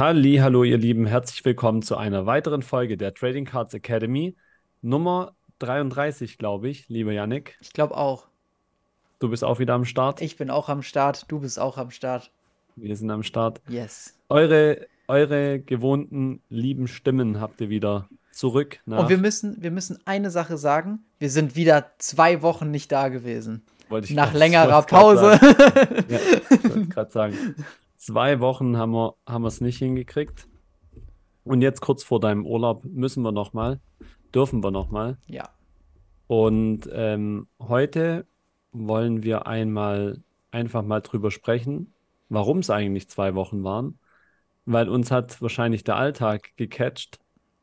Halli, hallo ihr Lieben, herzlich willkommen zu einer weiteren Folge der Trading Cards Academy. Nummer 33, glaube ich, lieber Yannick. Ich glaube auch. Du bist auch wieder am Start. Ich bin auch am Start, du bist auch am Start. Wir sind am Start. Yes. Eure, eure gewohnten lieben Stimmen habt ihr wieder zurück. Und wir müssen, wir müssen eine Sache sagen. Wir sind wieder zwei Wochen nicht da gewesen. Wollte ich Nach grad- längerer Pause. Ja, ich wollte gerade sagen. Zwei Wochen haben wir haben wir es nicht hingekriegt. Und jetzt kurz vor deinem Urlaub müssen wir noch mal, dürfen wir noch mal. ja. Und ähm, heute wollen wir einmal einfach mal drüber sprechen, warum es eigentlich zwei Wochen waren. Weil uns hat wahrscheinlich der Alltag gecatcht,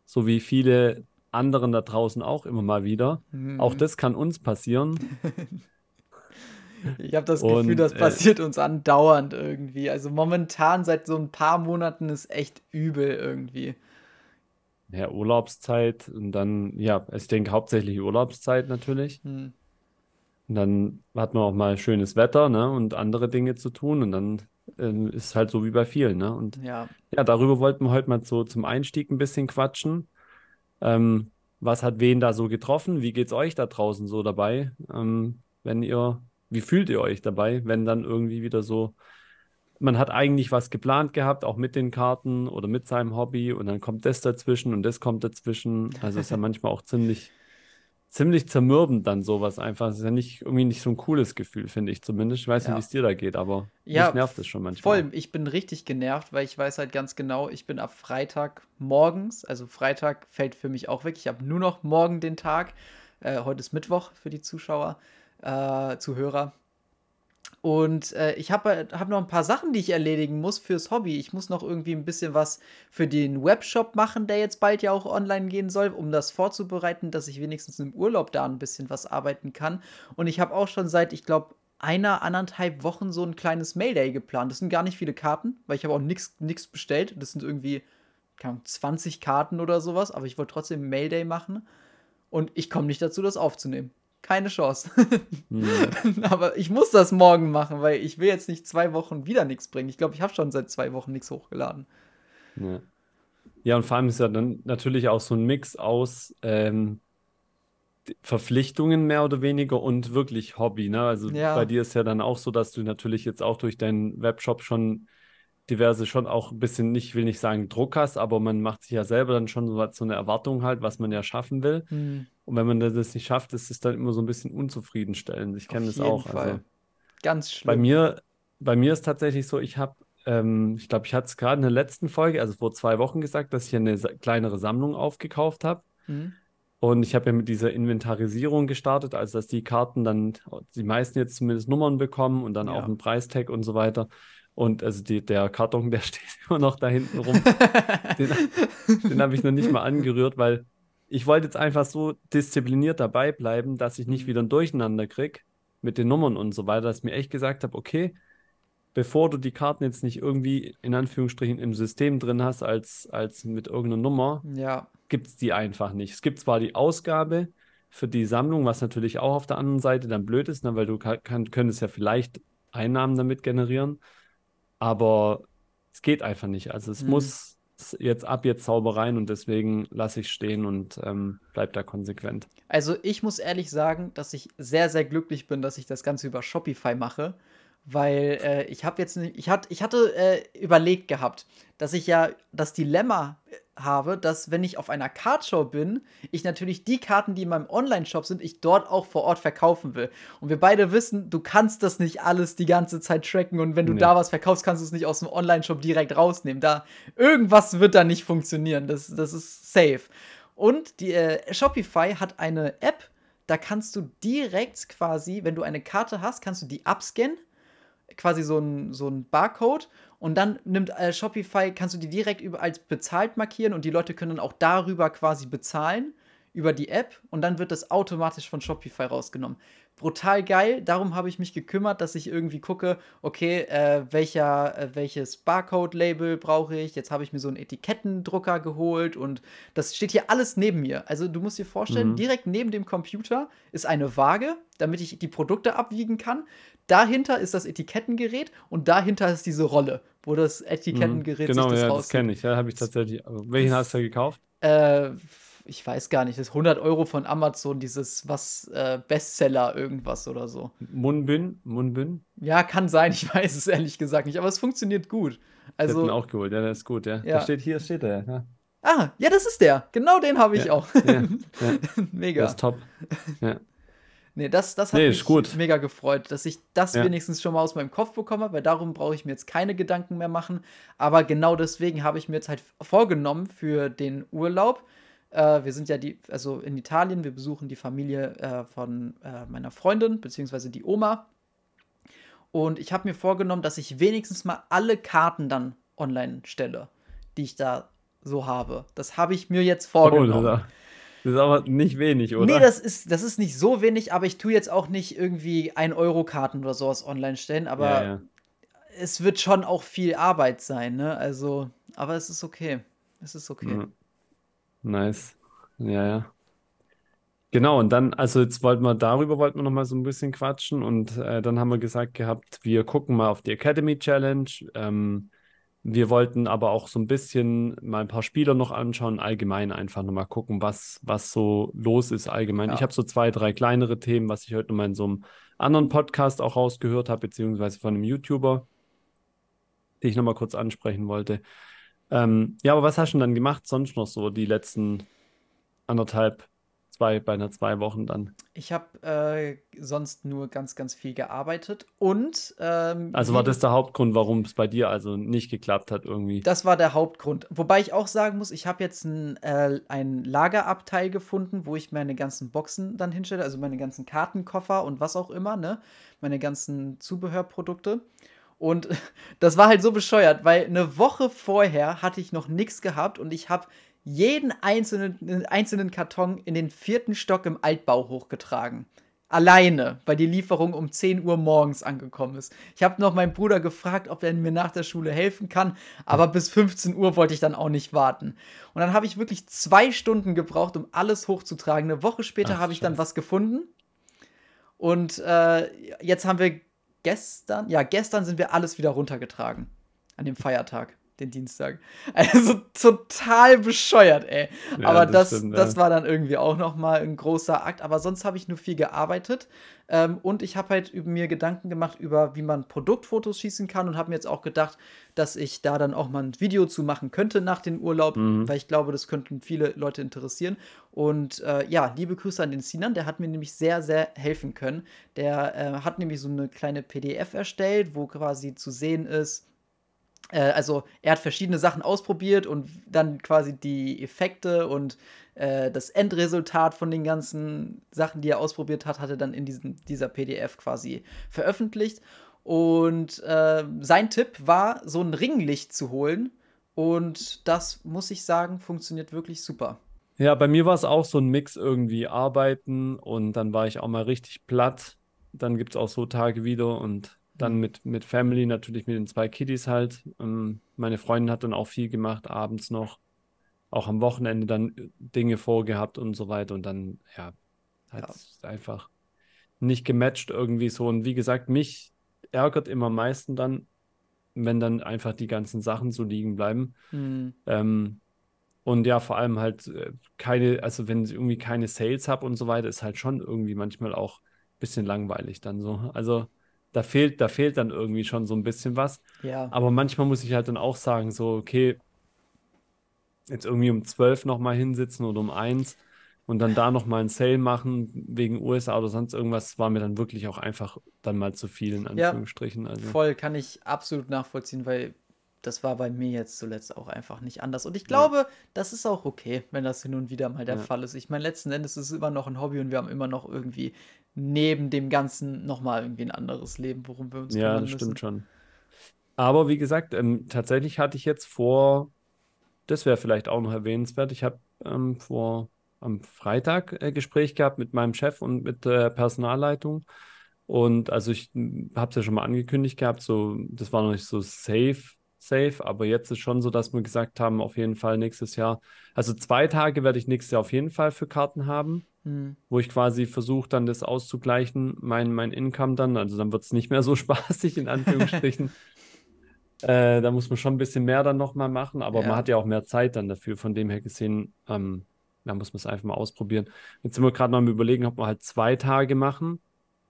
so wie viele anderen da draußen auch immer mal wieder. Mhm. Auch das kann uns passieren. Ich habe das Gefühl, Und, das äh, passiert uns andauernd irgendwie. Also momentan seit so ein paar Monaten ist echt übel irgendwie. Ja, Urlaubszeit und dann, ja, ich denke hauptsächlich Urlaubszeit natürlich. Hm. Und dann hat man auch mal schönes Wetter, ne, und andere Dinge zu tun. Und dann ähm, ist es halt so wie bei vielen, ne? Und Ja. Ja, darüber wollten wir heute mal so zum Einstieg ein bisschen quatschen. Ähm, was hat wen da so getroffen? Wie geht's euch da draußen so dabei? Ähm, wenn ihr, wie fühlt ihr euch dabei, wenn dann irgendwie wieder so, man hat eigentlich was geplant gehabt, auch mit den Karten oder mit seinem Hobby und dann kommt das dazwischen und das kommt dazwischen. Also ist ja manchmal auch ziemlich, ziemlich zermürbend dann sowas einfach. Es ist ja nicht irgendwie nicht so ein cooles Gefühl, finde ich zumindest. Ich weiß nicht, Ja. wie es dir da geht, aber Ja, mich nervt es schon manchmal. Voll, ich bin richtig genervt, weil ich weiß halt ganz genau, ich bin ab Freitag morgens, also Freitag fällt für mich auch weg. Ich habe nur noch morgen den Tag. Äh, heute ist Mittwoch für die Zuschauer, äh, Zuhörer. Und äh, ich habe hab noch ein paar Sachen, die ich erledigen muss fürs Hobby. Ich muss noch irgendwie ein bisschen was für den Webshop machen, der jetzt bald ja auch online gehen soll, um das vorzubereiten, dass ich wenigstens im Urlaub da ein bisschen was arbeiten kann. Und ich habe auch schon seit, ich glaube, einer, anderthalb Wochen so ein kleines Mayday geplant. Das sind gar nicht viele Karten, weil ich habe auch nichts bestellt. Das sind irgendwie, keine Ahnung, 20 Karten oder sowas, aber ich wollte trotzdem Mayday machen. Und ich komme nicht dazu, das aufzunehmen. Keine Chance. Hm. aber ich muss das morgen machen, weil ich will jetzt nicht zwei Wochen wieder nichts bringen. Ich glaube, ich habe schon seit zwei Wochen nichts hochgeladen. Ja. Ja, und vor allem ist ja dann natürlich auch so ein Mix aus ähm, Verpflichtungen mehr oder weniger und wirklich Hobby, ne? Also Ja. bei dir ist ja dann auch so, dass du natürlich jetzt auch durch deinen Webshop schon diverse schon auch ein bisschen, nicht, ich will nicht sagen Druck hast, aber man macht sich ja selber dann schon so, so eine Erwartung halt, was man ja schaffen will. Und wenn man das nicht schafft, ist es dann immer so ein bisschen unzufriedenstellend. Ich kenne das auch. Also Fall. Ganz schlimm. bei mir, bei mir ist tatsächlich so, ich habe, ähm, ich glaube, ich hatte es gerade in der letzten Folge, also vor zwei Wochen gesagt, dass ich eine kleinere Sammlung aufgekauft habe. Hm? Und ich habe ja mit dieser Inventarisierung gestartet, also dass die Karten dann, die meisten jetzt zumindest Nummern bekommen und dann auch Ja. einen Preistag und so weiter. Und also die, der Karton, der steht immer noch da hinten rum. Den, den habe ich noch nicht mal angerührt, weil ich wollte jetzt einfach so diszipliniert dabei bleiben, dass ich nicht Mhm. wieder ein Durcheinander kriege mit den Nummern und so weiter, dass ich mir echt gesagt habe, okay, bevor du die Karten jetzt nicht irgendwie in Anführungsstrichen im System drin hast als, als mit irgendeiner Nummer, Ja, gibt es die einfach nicht. Es gibt zwar die Ausgabe für die Sammlung, was natürlich auch auf der anderen Seite dann blöd ist, ne, weil du kann, könntest ja vielleicht Einnahmen damit generieren, aber es geht einfach nicht. Also es Mhm. muss jetzt ab jetzt sauber rein und deswegen lasse ich stehen und ähm, bleib da konsequent. Also ich muss ehrlich sagen, dass ich sehr, sehr glücklich bin, dass ich das Ganze über Shopify mache, weil äh, ich habe jetzt nicht, ich, hat, ich hatte äh, überlegt gehabt, dass ich ja das Dilemma äh, habe, dass wenn ich auf einer Cardshow bin, ich natürlich die Karten, die in meinem Online-Shop sind, ich dort auch vor Ort verkaufen will. Und wir beide wissen, du kannst das nicht alles die ganze Zeit tracken und wenn du Nee. da was verkaufst, kannst du es nicht aus dem Online-Shop direkt rausnehmen. Da irgendwas wird da nicht funktionieren. Das, das ist safe. Und die äh, Shopify hat eine App, da kannst du direkt quasi, wenn du eine Karte hast, kannst du die abscannen, quasi so ein, so ein Barcode und dann nimmt äh, Shopify, kannst du die direkt über, als bezahlt markieren und die Leute können dann auch darüber quasi bezahlen, über die App und dann wird das automatisch von Shopify rausgenommen. Brutal geil. Darum habe ich mich gekümmert, dass ich irgendwie gucke, okay, äh, welcher, äh, welches Barcode-Label brauche ich. Jetzt habe ich mir so einen Etikettendrucker geholt und das steht hier alles neben mir. Also du musst dir vorstellen, mhm. direkt neben dem Computer ist eine Waage, damit ich die Produkte abwiegen kann. Dahinter ist das Etikettengerät und dahinter ist diese Rolle, wo das Etikettengerät mhm. genau, sich das ja, das kenne ich. Ja, habe ich tatsächlich. welchen hast du gekauft? Äh, ich weiß gar nicht, das ist 100 Euro von Amazon, dieses was äh, Bestseller irgendwas oder so. Munbin? Munbin? Ja, kann sein, ich weiß es ehrlich gesagt nicht, aber es funktioniert gut. Also, ich auch geholt, ja, der ist gut, ja. ja. Da steht hier, steht der, ja. Ah, ja, das ist der. Genau den habe ich ja, auch. Ja, mega. Das ist top. Ja. Nee, das, das hat nee, mich gut. mega gefreut, dass ich das wenigstens schon mal aus meinem Kopf bekomme, weil darum brauche ich mir jetzt keine Gedanken mehr machen. Aber genau deswegen habe ich mir jetzt halt vorgenommen für den Urlaub, äh, wir sind ja die, also in Italien, wir besuchen die Familie äh, von äh, meiner Freundin, beziehungsweise die Oma. Und ich habe mir vorgenommen, dass ich wenigstens mal alle Karten dann online stelle, die ich da so habe. Das habe ich mir jetzt vorgenommen. Oh, das ist aber nicht wenig, oder? Nee, das ist, das ist nicht so wenig, aber ich tue jetzt auch nicht irgendwie 1-Euro-Karten oder sowas online stellen, aber ja, ja. es wird schon auch viel Arbeit sein, ne? Also, aber es ist okay. Es ist okay. Mhm. Nice. Ja, ja. Genau, und dann, also jetzt wollten wir darüber wollten wir noch mal so ein bisschen quatschen und äh, dann haben wir gesagt gehabt, wir gucken mal auf die Academy Challenge. Ähm, wir wollten aber auch so ein bisschen mal ein paar Spieler noch anschauen, allgemein einfach noch mal gucken, was, was so los ist allgemein. Ja. Ich habe so zwei, drei kleinere Themen, was ich heute noch mal in so einem anderen Podcast auch rausgehört habe, beziehungsweise von einem YouTuber, die ich noch mal kurz ansprechen wollte. Ähm, ja, aber was hast du denn dann gemacht sonst noch so die letzten anderthalb, zwei, beinahe zwei Wochen dann? Ich habe äh, sonst nur ganz, ganz viel gearbeitet und. Ähm, also war das der Hauptgrund, warum es bei dir also nicht geklappt hat irgendwie? Das war der Hauptgrund. Wobei ich auch sagen muss, ich habe jetzt ein, äh, ein Lagerabteil gefunden, wo ich meine ganzen Boxen dann hinstelle, also meine ganzen Kartenkoffer und was auch immer, ne? Meine ganzen Zubehörprodukte. Und das war halt so bescheuert, weil eine Woche vorher hatte ich noch nichts gehabt und ich habe jeden einzelnen, einzelnen Karton in den vierten Stock im Altbau hochgetragen. Alleine, weil die Lieferung um 10 Uhr morgens angekommen ist. Ich habe noch meinen Bruder gefragt, ob er mir nach der Schule helfen kann, aber bis 15 Uhr wollte ich dann auch nicht warten. Und dann habe ich wirklich zwei Stunden gebraucht, um alles hochzutragen. Eine Woche später habe ich dann was gefunden. Und äh, jetzt haben wir gestern, ja, gestern sind wir alles wieder runtergetragen. An dem Feiertag, den Dienstag. Also total bescheuert, ey. Ja, aber das, das, stimmt, das ja. war dann irgendwie auch nochmal ein großer Akt. Aber sonst habe ich nur viel gearbeitet. Ähm, und ich habe halt mir Gedanken gemacht über, wie man Produktfotos schießen kann und habe mir jetzt auch gedacht, dass ich da dann auch mal ein Video zu machen könnte nach dem Urlaub, mhm. weil ich glaube, das könnten viele Leute interessieren. Und äh, ja, liebe Grüße an den Sinan, der hat mir nämlich sehr, sehr helfen können. Der äh, hat nämlich so eine kleine PDF erstellt, wo quasi zu sehen ist, also er hat verschiedene Sachen ausprobiert und dann quasi die Effekte und äh, das Endresultat von den ganzen Sachen, die er ausprobiert hat, hat er dann in diesen, dieser PDF quasi veröffentlicht. Und äh, sein Tipp war, so ein Ringlicht zu holen. Und das, muss ich sagen, funktioniert wirklich super. Ja, bei mir war es auch so ein Mix irgendwie arbeiten und dann war ich auch mal richtig platt. Dann gibt es auch so Tage wieder und dann mhm. mit, mit Family, natürlich mit den zwei Kiddies halt. Ähm, meine Freundin hat dann auch viel gemacht, abends noch. Auch am Wochenende dann Dinge vorgehabt und so weiter. Und dann, ja, hat es ja. einfach nicht gematcht irgendwie so. Und wie gesagt, mich ärgert immer am meisten dann, wenn dann einfach die ganzen Sachen so liegen bleiben. Mhm. Ähm, und ja, vor allem halt äh, keine, also wenn ich irgendwie keine Sales habe und so weiter, ist halt schon irgendwie manchmal auch ein bisschen langweilig dann so. Also da fehlt, da fehlt dann irgendwie schon so ein bisschen was. Ja. Aber manchmal muss ich halt dann auch sagen, so, okay, jetzt irgendwie um 12 nochmal hinsitzen oder um 1 und dann da nochmal ein Sale machen wegen USA oder sonst irgendwas, war mir dann wirklich auch einfach dann mal zu viel, in Anführungsstrichen. Ja, also. Voll, kann ich absolut nachvollziehen, weil das war bei mir jetzt zuletzt auch einfach nicht anders. Und ich glaube, ja. das ist auch okay, wenn das hin und wieder mal der ja. Fall ist. Ich meine, letzten Endes ist es immer noch ein Hobby und wir haben immer noch irgendwie neben dem Ganzen nochmal irgendwie ein anderes Leben, worum wir uns ja, kümmern müssen. Ja, das stimmt schon. Aber wie gesagt, ähm, tatsächlich hatte ich jetzt vor, das wäre vielleicht auch noch erwähnenswert, ich habe ähm, vor am Freitag äh, Gespräch gehabt mit meinem Chef und mit der Personalleitung. Und also ich habe es ja schon mal angekündigt gehabt, so, das war noch nicht so safe, safe, aber jetzt ist schon so, dass wir gesagt haben, auf jeden Fall nächstes Jahr. Also zwei Tage werde ich nächstes Jahr auf jeden Fall für Karten haben, Hm. wo ich quasi versuche, dann das auszugleichen, mein, mein Income dann. Also dann wird es nicht mehr so spaßig, in Anführungsstrichen. äh, da muss man schon ein bisschen mehr dann nochmal machen, aber man Ja. hat ja auch mehr Zeit dann dafür. Von dem her gesehen, ähm, da muss man es einfach mal ausprobieren. Jetzt sind wir gerade noch am Überlegen, ob wir halt zwei Tage machen.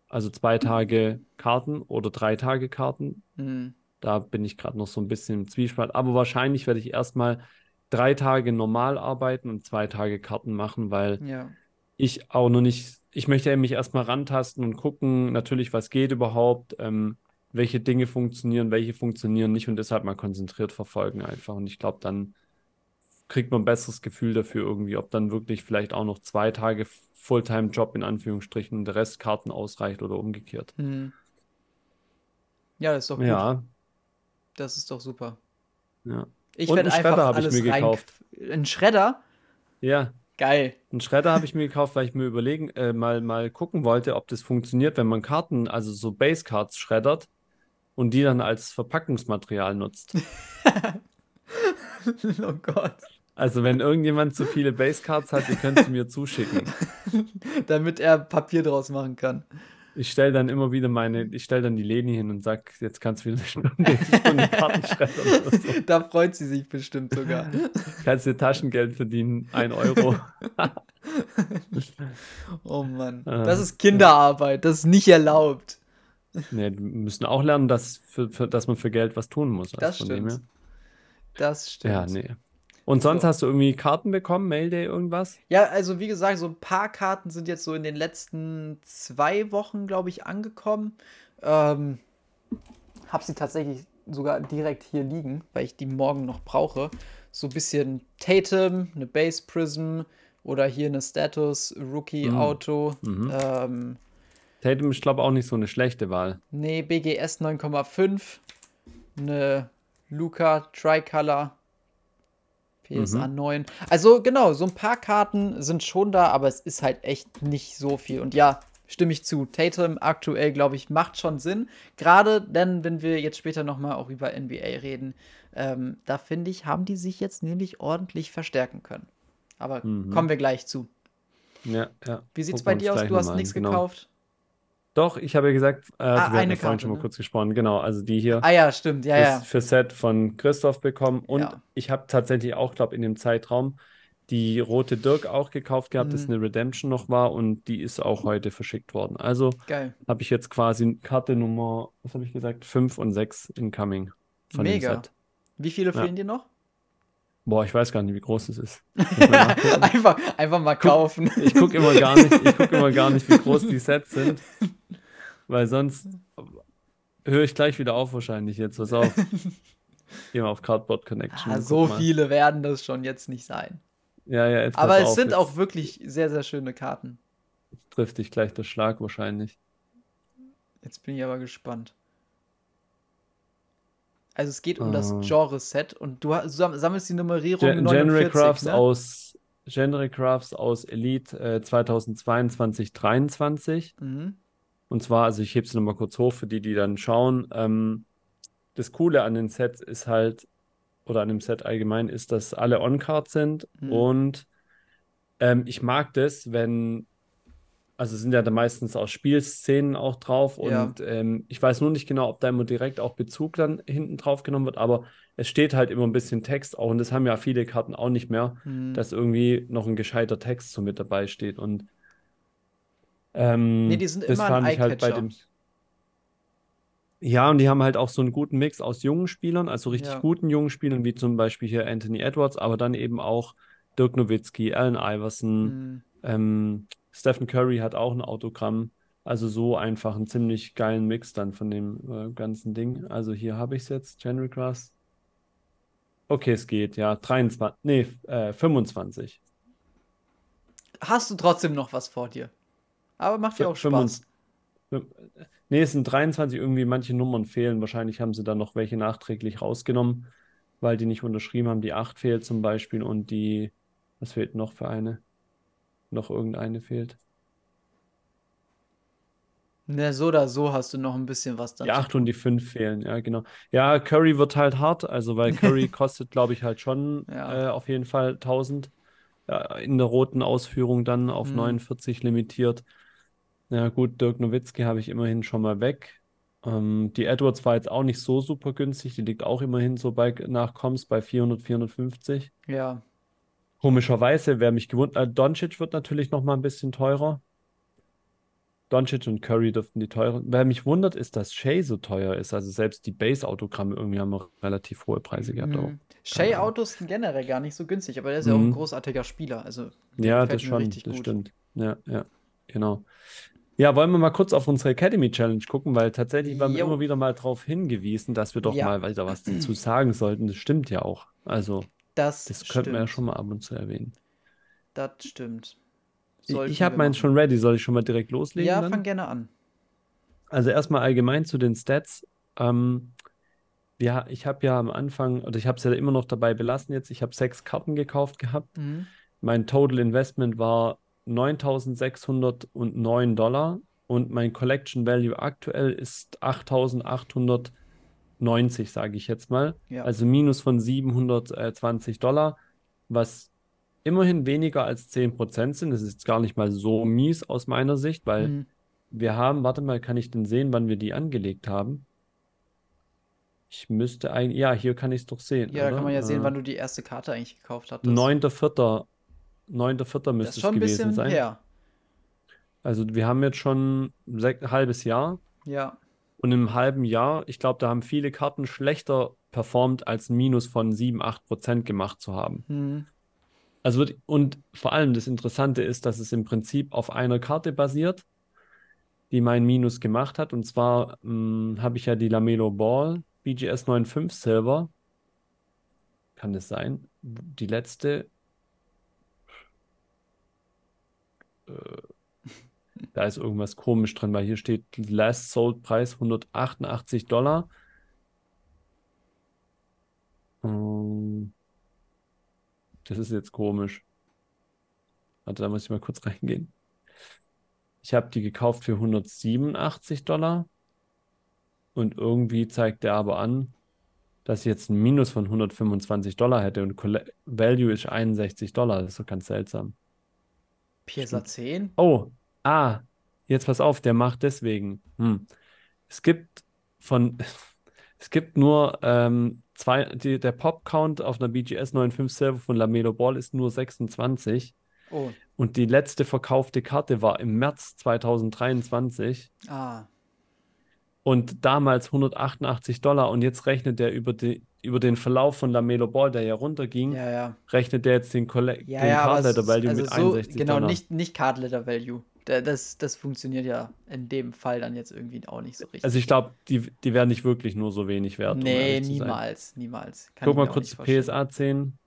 Also zwei Tage Karten oder drei Tage Karten. Hm. Da bin ich gerade noch so ein bisschen im Zwiespalt. Aber wahrscheinlich werde ich erstmal drei Tage normal arbeiten und zwei Tage Karten machen, weil Ja. Ich auch noch nicht, ich möchte mich erstmal rantasten und gucken, natürlich, was geht überhaupt, ähm, welche Dinge funktionieren, welche funktionieren nicht und deshalb mal konzentriert verfolgen einfach. Und ich glaube, dann kriegt man ein besseres Gefühl dafür irgendwie, ob dann wirklich vielleicht auch noch zwei Tage Fulltime-Job in Anführungsstrichen und der Rest Karten ausreicht oder umgekehrt. Hm. Ja, das ist doch gut. Ja, Das ist doch super. ja. Ich werde einen Schredder einfach habe ich alles mir gekauft. Ein Schredder? Ja, Geil. einen Schredder habe ich mir gekauft, weil ich mir überlegen, äh, mal, mal gucken wollte, ob das funktioniert, wenn man Karten, also so Base-Cards schreddert und die dann als Verpackungsmaterial nutzt. oh Gott. Also wenn irgendjemand zu viele Base-Cards hat, ihr könnt sie mir zuschicken. Damit er Papier draus machen kann. Ich stelle dann immer wieder meine, ich stelle dann die Leni hin und sag, jetzt kannst du wieder eine Stunde, Stunde Karten so. Da freut sie sich bestimmt sogar. Kannst dir Taschengeld verdienen, ein Euro. Oh Mann. Ah, Das ist Kinderarbeit. Das ist nicht erlaubt. Nee, wir müssen auch lernen, dass, für, für, dass man für Geld was tun muss. Also Das stimmt. Das stimmt. Ja, nee. Und sonst So. hast du irgendwie Karten bekommen, Mailday, irgendwas? Ja, also wie gesagt, so ein paar Karten sind jetzt so in den letzten zwei Wochen, glaube ich, angekommen. Ähm, hab sie tatsächlich sogar direkt hier liegen, weil ich die morgen noch brauche. So ein bisschen Tatum, eine Base Prism oder hier eine Status Rookie Mhm. Auto. Mhm. Ähm, Tatum ist, glaube ich, auch nicht so eine schlechte Wahl. nee, BGS 9,5. Eine Luca Tricolor. PSA Mhm. 9. Also genau, so ein paar Karten sind schon da, aber es ist halt echt nicht so viel. Und ja, stimme ich zu. Tatum aktuell, glaube ich, macht schon Sinn. Gerade denn, wenn wir jetzt später nochmal auch über NBA reden, ähm, da finde ich, haben die sich jetzt nämlich ordentlich verstärken können. Aber Mhm. kommen wir gleich zu. Ja, ja. Wie sieht's Gucken bei dir aus? Du hast nichts genau. gekauft. Doch, ich habe ja gesagt, äh, Ah, wir eine ja vorhin Karte, schon mal ne? kurz gesprochen, genau, also die hier Ah ja, stimmt, ja, ist ja. für Set von Christoph bekommen und Ja. ich habe tatsächlich auch, glaube in dem Zeitraum die rote Dirk auch gekauft gehabt, dass Mhm. eine Redemption noch war und die ist auch heute verschickt worden. Also habe ich jetzt quasi Karte Nummer, was habe ich gesagt, 5 und 6 incoming von dem Mega. Set. Wie viele Ja. fehlen dir noch? Boah, ich weiß gar nicht, wie groß es ist. Einfach, einfach mal kaufen. Ich gucke immer gar nicht, ich gucke immer gar nicht, wie groß die Sets sind, weil sonst höre ich gleich wieder auf wahrscheinlich jetzt. Pass auf. Geh mal auf Cardboard Connection. Ah, so guck mal. viele werden das schon jetzt nicht sein. Ja, ja, jetzt Aber es auf, sind jetzt auch wirklich sehr, sehr schöne Karten. trifft dich gleich der Schlag wahrscheinlich. Jetzt bin ich aber gespannt. Also es geht um das Ah. Genre-Set und du sammelst die Nummerierung Gen Genre 49, Crafts ne? aus Genre Crafts aus Elite äh, 2022 23 Mhm. Und zwar, also ich hebe es nochmal kurz hoch für die, die dann schauen. Ähm, das Coole an den Sets ist halt, oder an dem Set allgemein, ist, dass alle On-Card sind. Mhm. Und ähm, ich mag das, wenn, also sind ja da meistens auch Spielszenen auch drauf. Ja. Und ähm, ich weiß nur nicht genau, ob da immer direkt auch Bezug dann hinten drauf genommen wird, aber es steht halt immer ein bisschen Text auch. Und das haben ja viele Karten auch nicht mehr Mhm. dass irgendwie noch ein gescheiter Text so mit dabei steht. Und ähm, Nee, die sind das immer ein fand ich halt bei dem. Ja, und die haben halt auch so einen guten Mix aus jungen Spielern, also richtig Ja. guten jungen Spielern, wie zum Beispiel hier Anthony Edwards, aber dann eben auch Dirk Nowitzki, Allen Iverson, Mhm. ähm, Stephen Curry hat auch ein Autogramm. Also so einfach einen ziemlich geilen Mix dann von dem äh, ganzen Ding. Also hier habe ich es jetzt, General Grass. Okay, es geht, ja. 23, nee, äh, 25. Hast du trotzdem noch was vor dir? Aber macht ja auch Spaß. Nee, es sind 23, irgendwie manche Nummern fehlen. Wahrscheinlich haben sie dann noch welche nachträglich rausgenommen, weil die nicht unterschrieben haben. Die 8 fehlt zum Beispiel und die, was fehlt noch für eine? Noch irgendeine fehlt. Ne, so oder so hast du noch ein bisschen was dann Die zu 8 und die 5 fehlen, ja, genau. Ja, Curry wird halt hart, also weil Curry kostet, glaube ich, halt schon Ja. äh, auf jeden Fall 1000 äh, in der roten Ausführung dann auf Hm. 49 limitiert. Ja, gut, Dirk Nowitzki habe ich immerhin schon mal weg. Ähm, die Edwards war jetzt auch nicht so super günstig, die liegt auch immerhin so bei nach Comms bei 400, 450. Ja. Komischerweise, wer mich gewundert, äh, Doncic wird natürlich noch mal ein bisschen teurer. Doncic und Curry dürften die teuren. Wer mich wundert, ist, dass Shea so teuer ist. Also selbst die Base-Autogramme irgendwie haben relativ hohe Preise gehabt. Mhm. Shea-Autos sind generell gar nicht so günstig, aber der ist ja auch ein Mhm. großartiger Spieler. Also Ja, das schon, das gut. stimmt. Ja, ja, genau. Ja, wollen wir mal kurz auf unsere Academy Challenge gucken, weil tatsächlich waren wir immer wieder mal darauf hingewiesen, dass wir doch Ja. mal weiter was dazu sagen sollten. Das stimmt ja auch. Also, Das das könnten wir ja stimmt. schon mal ab und zu erwähnen. Das stimmt. Ich, Sollten ich habe machen. schon ready. Soll ich schon mal direkt loslegen Ja, dann? fang gerne an. Also erstmal allgemein zu den Stats. Ähm, ja, ich habe ja am Anfang, oder ich habe es ja immer noch dabei belassen jetzt, ich habe sechs Karten gekauft gehabt. Mhm. Mein Total Investment war 9.609 Dollar und mein Collection Value aktuell ist 8.890, sage ich jetzt mal. Ja. Also minus von 720 Dollar, was immerhin weniger als 10% sind. Das ist jetzt gar nicht mal so mies aus meiner Sicht, weil Mhm. wir haben, warte mal, kann ich denn sehen, wann wir die angelegt haben? Ich müsste eigentlich, ja, hier kann ich es doch sehen, Ja, da kann man ja oder? sehen, Äh, wann du die erste Karte eigentlich gekauft hattest. 9.4. 9.4. Das müsste es gewesen bisschen sein. her. Also wir haben jetzt schon ein halbes Jahr Ja. Und im halben Jahr, ich glaube, da haben viele Karten schlechter performt, als ein Minus von 7, 8% gemacht zu haben. Mhm. Also wird- und vor allem das Interessante ist, dass es im Prinzip auf einer Karte basiert, die mein Minus gemacht hat. Und zwar mh, habe ich ja die Lamelo Ball BGS 95 Silver. Kann das sein? Die letzte. Äh, da ist irgendwas komisch drin, weil hier steht Last Sold Preis 188 Dollar. Ähm, das ist jetzt komisch. Warte, da muss ich mal kurz reingehen. Ich habe die gekauft für 187 Dollar und irgendwie zeigt der aber an, dass ich jetzt ein Minus von 125 Dollar hätte und Value ist 61 Dollar. Das ist doch ganz seltsam. PSA 10? Oh, ah, jetzt pass auf, der macht deswegen. Hm. Es gibt von, es gibt nur ähm, zwei, die, der Pop-Count auf einer BGS 95 Server von Lamelo Ball ist nur 26 Oh. und die letzte verkaufte Karte war im März 2023 Ah. und damals 188 Dollar und jetzt rechnet der über, die, über den Verlauf von Lamelo Ball, der ja runterging, Ja, ja. rechnet der jetzt den, Colle Ja, den Card Letter Value also mit so, 61 genau, Dollar. nicht, nicht Card Letter Value. Da- Das, das funktioniert ja in dem Fall dann jetzt irgendwie auch nicht so richtig. Also ich glaube, die, die werden nicht wirklich nur so wenig wert, um Nee, sein. niemals, niemals. Kann Guck mal kurz. PSA 10.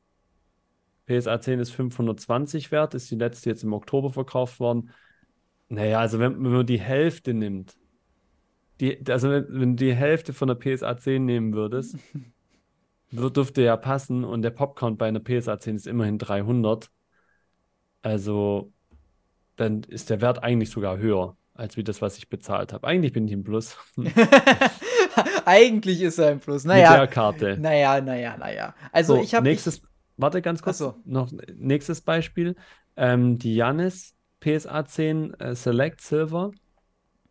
PSA 10 ist 520 wert, ist die letzte jetzt im Oktober verkauft worden. Naja, also wenn, wenn man die Hälfte nimmt, die, also wenn, wenn du die Hälfte von der PSA 10 nehmen würdest, wür- dürfte ja passen und der Popcount bei einer PSA 10 ist immerhin 300. Also dann ist der Wert eigentlich sogar höher, als wie das, was ich bezahlt habe. Eigentlich bin ich im Plus mit Eigentlich ist er ein Plus. der Naja, Karte. naja, naja, naja. Also So, ich habe. nächstes, warte ganz kurz, so. noch nächstes Beispiel. Ähm, die Jannis PSA 10 äh, Select Silver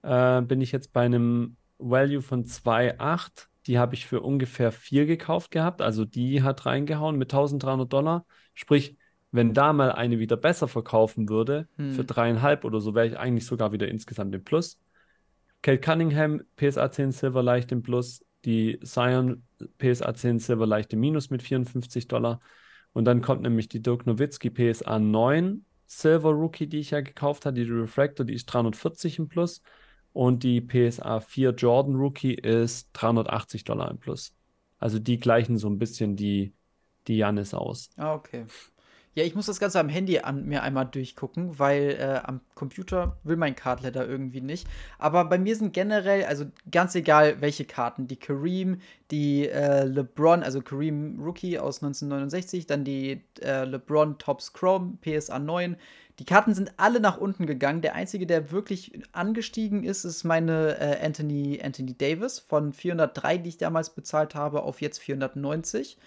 äh, bin ich jetzt bei einem Value von 2,8. Die habe ich für ungefähr 4 gekauft gehabt. Also die hat reingehauen mit 1300 Dollar. Sprich, wenn da mal eine wieder besser verkaufen würde, Hm. für dreieinhalb oder so, wäre ich eigentlich sogar wieder insgesamt im Plus. Kate Cunningham, PSA 10 Silver leicht im Plus. Die Zion PSA 10 Silver leicht im Minus mit 54 Dollar. Und dann kommt nämlich die Dirk Nowitzki PSA 9 Silver Rookie, die ich ja gekauft habe. Die Refractor, die ist 340 im Plus. Und die PSA 4 Jordan Rookie ist 380 Dollar im Plus. Also die gleichen so ein bisschen die, die Jannis aus. Ah, okay. Ja, ich muss das Ganze am Handy an mir einmal durchgucken, weil äh, am Computer will mein Cardletter irgendwie nicht. Aber bei mir sind generell, also ganz egal welche Karten, die Kareem, die äh, LeBron, also Kareem Rookie aus 1969, dann die äh, LeBron Tops Chrome PSA 9. Die Karten sind alle nach unten gegangen. Der einzige, der wirklich angestiegen ist, ist meine äh, Anthony, Anthony Davis von 403, die ich damals bezahlt habe, auf jetzt 490.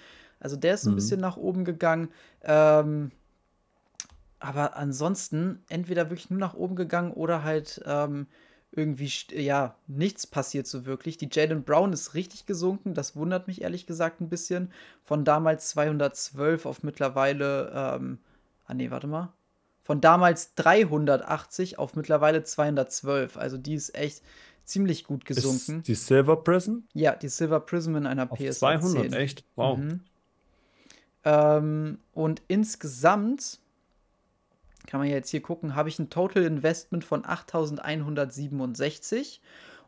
Also der ist ein mhm. bisschen nach oben gegangen. Ähm, aber ansonsten entweder wirklich nur nach oben gegangen oder halt ähm, irgendwie, ja, nichts passiert so wirklich. Die Jaden Brown ist richtig gesunken. Das wundert mich ehrlich gesagt ein bisschen. Von damals 212 auf mittlerweile, ähm, ah nee, warte mal. Von damals 380 auf mittlerweile 212. Also die ist echt ziemlich gut gesunken. Ist die Silver Prism? Ja, die Silver Prism in einer auf PS 200, 10. echt? Wow. Mhm. Ähm, und insgesamt kann man ja jetzt hier gucken, habe ich ein Total Investment von 8167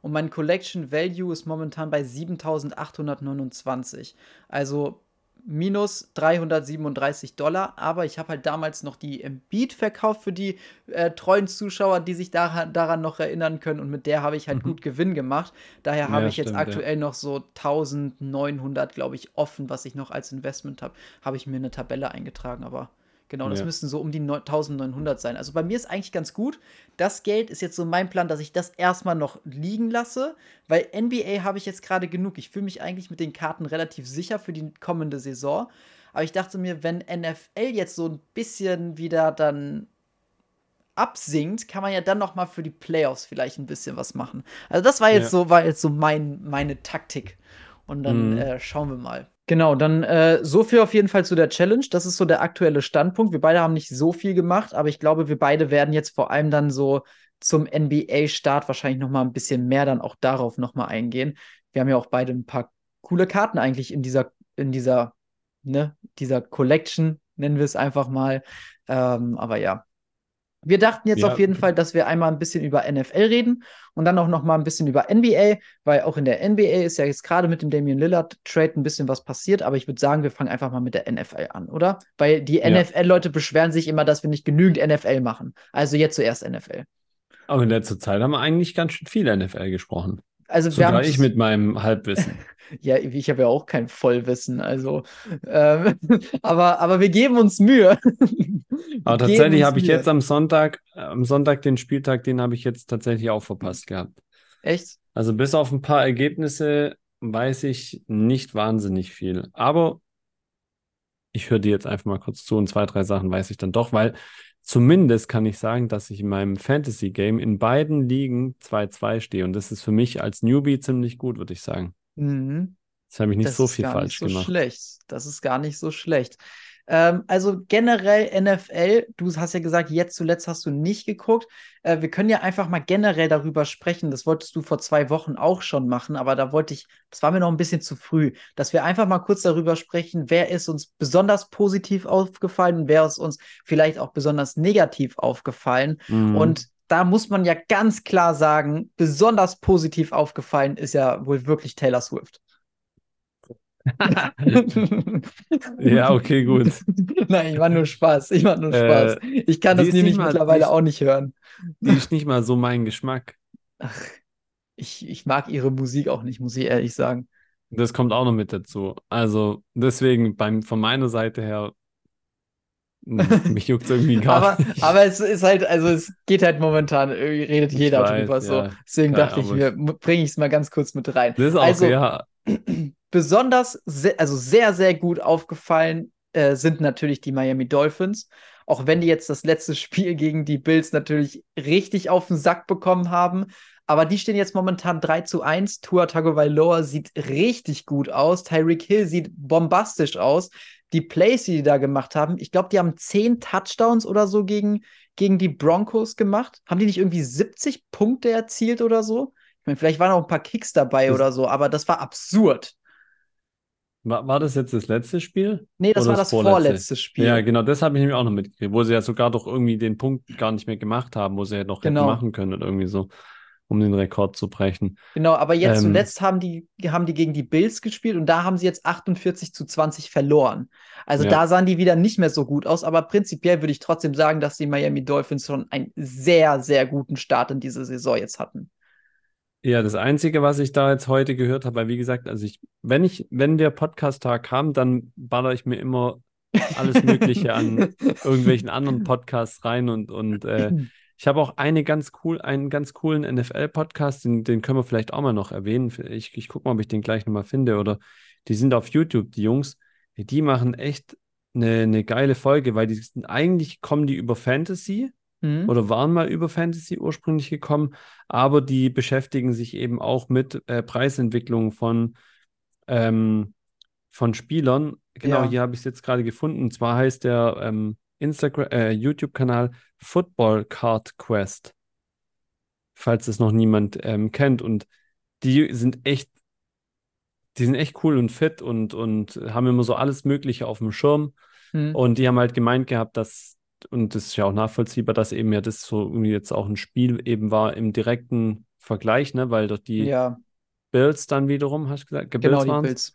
und mein Collection Value ist momentan bei 7829. Also minus 337 Dollar, aber ich habe halt damals noch die Embiid verkauft für die äh, treuen Zuschauer, die sich daran, daran noch erinnern können und mit der habe ich halt mhm. gut Gewinn gemacht. Daher habe ja, ich jetzt stimmt, aktuell ja. noch so 1900, glaube ich, offen, was ich noch als Investment habe. Habe ich mir eine Tabelle eingetragen, aber Genau, das ja. müssten so um die 1900 sein. Also bei mir ist eigentlich ganz gut. Das Geld ist jetzt so mein Plan, dass ich das erstmal noch liegen lasse, weil NBA habe ich jetzt gerade genug. Ich fühle mich eigentlich mit den Karten relativ sicher für die kommende Saison. Aber ich dachte mir, wenn NFL jetzt so ein bisschen wieder dann absinkt, kann man ja dann noch mal für die Playoffs vielleicht ein bisschen was machen. Also das war jetzt ja. so, war jetzt so mein, meine Taktik. Und dann mhm. äh, schauen wir mal. Genau, dann äh, so viel auf jeden Fall zu der Challenge. Das ist so der aktuelle Standpunkt. Wir beide haben nicht so viel gemacht, aber ich glaube, wir beide werden jetzt vor allem dann so zum NBA-Start wahrscheinlich noch mal ein bisschen mehr dann auch darauf noch mal eingehen. Wir haben ja auch beide ein paar coole Karten eigentlich in dieser in dieser ne dieser Collection nennen wir es einfach mal. Ähm, aber ja, wir dachten jetzt ja. auf jeden Fall, dass wir einmal ein bisschen über NFL reden und dann auch noch mal ein bisschen über NBA, weil auch in der NBA ist ja jetzt gerade mit dem Damian Lillard Trade ein bisschen was passiert, aber ich würde sagen, wir fangen einfach mal mit der NFL an, oder? Weil die ja. NFL-Leute beschweren sich immer, dass wir nicht genügend NFL machen. Also jetzt zuerst NFL. Aber in letzter Zeit haben wir eigentlich ganz schön viel NFL gesprochen. Also Sogar wir ich mit meinem Halbwissen. ja, ich habe ja auch kein Vollwissen, also ähm, aber, aber wir geben uns Mühe. aber tatsächlich habe ich jetzt am Sonntag, am Sonntag den Spieltag, den habe ich jetzt tatsächlich auch verpasst gehabt. Echt? Also bis auf ein paar Ergebnisse weiß ich nicht wahnsinnig viel. Aber ich höre dir jetzt einfach mal kurz zu und zwei, drei Sachen weiß ich dann doch, weil zumindest kann ich sagen, dass ich in meinem Fantasy-Game in beiden Ligen 2-2 stehe. Und das ist für mich als Newbie ziemlich gut, würde ich sagen. Mhm. Das habe ich nicht das so viel falsch so gemacht. Schlecht. Das ist gar nicht so schlecht. Ähm, also generell NFL, du hast ja gesagt, jetzt zuletzt hast du nicht geguckt. Äh, wir können ja einfach mal generell darüber sprechen. Das wolltest du vor zwei Wochen auch schon machen, aber da wollte ich, das war mir noch ein bisschen zu früh, dass wir einfach mal kurz darüber sprechen, wer ist uns besonders positiv aufgefallen und wer ist uns vielleicht auch besonders negativ aufgefallen. Mhm. Und da muss man ja ganz klar sagen, besonders positiv aufgefallen ist ja wohl wirklich Taylor Swift. ja, okay, gut. Nein, ich war nur Spaß. Ich war nur äh, Spaß. Äh, ich kann das nämlich mal, mittlerweile ist, auch nicht hören. Die ist nicht mal so mein Geschmack. Ach, ich, ich mag ihre Musik auch nicht, muss ich ehrlich sagen. Das kommt auch noch mit dazu. Also deswegen beim, von meiner Seite her, mich juckt es irgendwie gar aber, nicht. Aber es ist halt, also es geht halt momentan, irgendwie redet ich jeder weiß, drüber ja, so. Deswegen dachte ich mir, bringe ich es mal ganz kurz mit rein. Das ist auch, also, ja. besonders, also sehr, sehr gut aufgefallen äh, sind natürlich die Miami Dolphins. Auch wenn die jetzt das letzte Spiel gegen die Bills natürlich richtig auf den Sack bekommen haben. Aber die stehen jetzt momentan 3 zu 1. Tua Tagovailoa sieht richtig gut aus. Tyreek Hill sieht bombastisch aus. Die Plays, die die da gemacht haben, ich glaube, die haben 10 Touchdowns oder so gegen, gegen die Broncos gemacht. Haben die nicht irgendwie 70 Punkte erzielt oder so? Ich meine, vielleicht waren auch ein paar Kicks dabei das oder so, aber das war absurd. War, war das jetzt das letzte Spiel? Nee, das war das, vorletzte? vorletzte Spiel. Ja, genau, das habe ich nämlich auch noch mitgekriegt, wo sie ja sogar doch irgendwie den Punkt gar nicht mehr gemacht haben, wo sie ja noch genau. hätten machen können oder irgendwie so. Um den Rekord zu brechen. Genau, aber jetzt Ähm, zuletzt haben die, haben die gegen die Bills gespielt und da haben sie jetzt 48 zu 20 verloren. Also Ja. da sahen die wieder nicht mehr so gut aus, aber prinzipiell würde ich trotzdem sagen, dass die Miami Dolphins schon einen sehr, sehr guten Start in diese Saison jetzt hatten. Ja, das Einzige, was ich da jetzt heute gehört habe, weil wie gesagt, also ich, wenn ich, wenn wir Podcast-Tag haben, dann baller ich mir immer alles Mögliche an irgendwelchen anderen Podcasts rein und, und äh, ich habe auch eine ganz cool, einen ganz coolen NFL-Podcast, den, den können wir vielleicht auch mal noch erwähnen. Ich, ich gucke mal, ob ich den gleich nochmal finde. Oder die sind auf YouTube, die Jungs. Die machen echt eine, eine geile Folge, weil die sind eigentlich kommen die über Fantasy Mhm. oder waren mal über Fantasy ursprünglich gekommen, aber die beschäftigen sich eben auch mit äh, Preisentwicklung von, ähm, von Spielern. Genau, Ja. hier habe ich es jetzt gerade gefunden. Und zwar heißt der ähm, Instagram, äh, YouTube-Kanal Football Card Quest, falls es noch niemand ähm, kennt. Und die sind echt, die sind echt cool und fit und, und haben immer so alles Mögliche auf dem Schirm. Mhm. Und die haben halt gemeint gehabt, dass, und das ist ja auch nachvollziehbar, dass eben ja das so irgendwie jetzt auch ein Spiel eben war im direkten Vergleich, ne, weil doch die Ja, Bills dann wiederum, hast du gesagt, Ge- genau, Bills? Bills.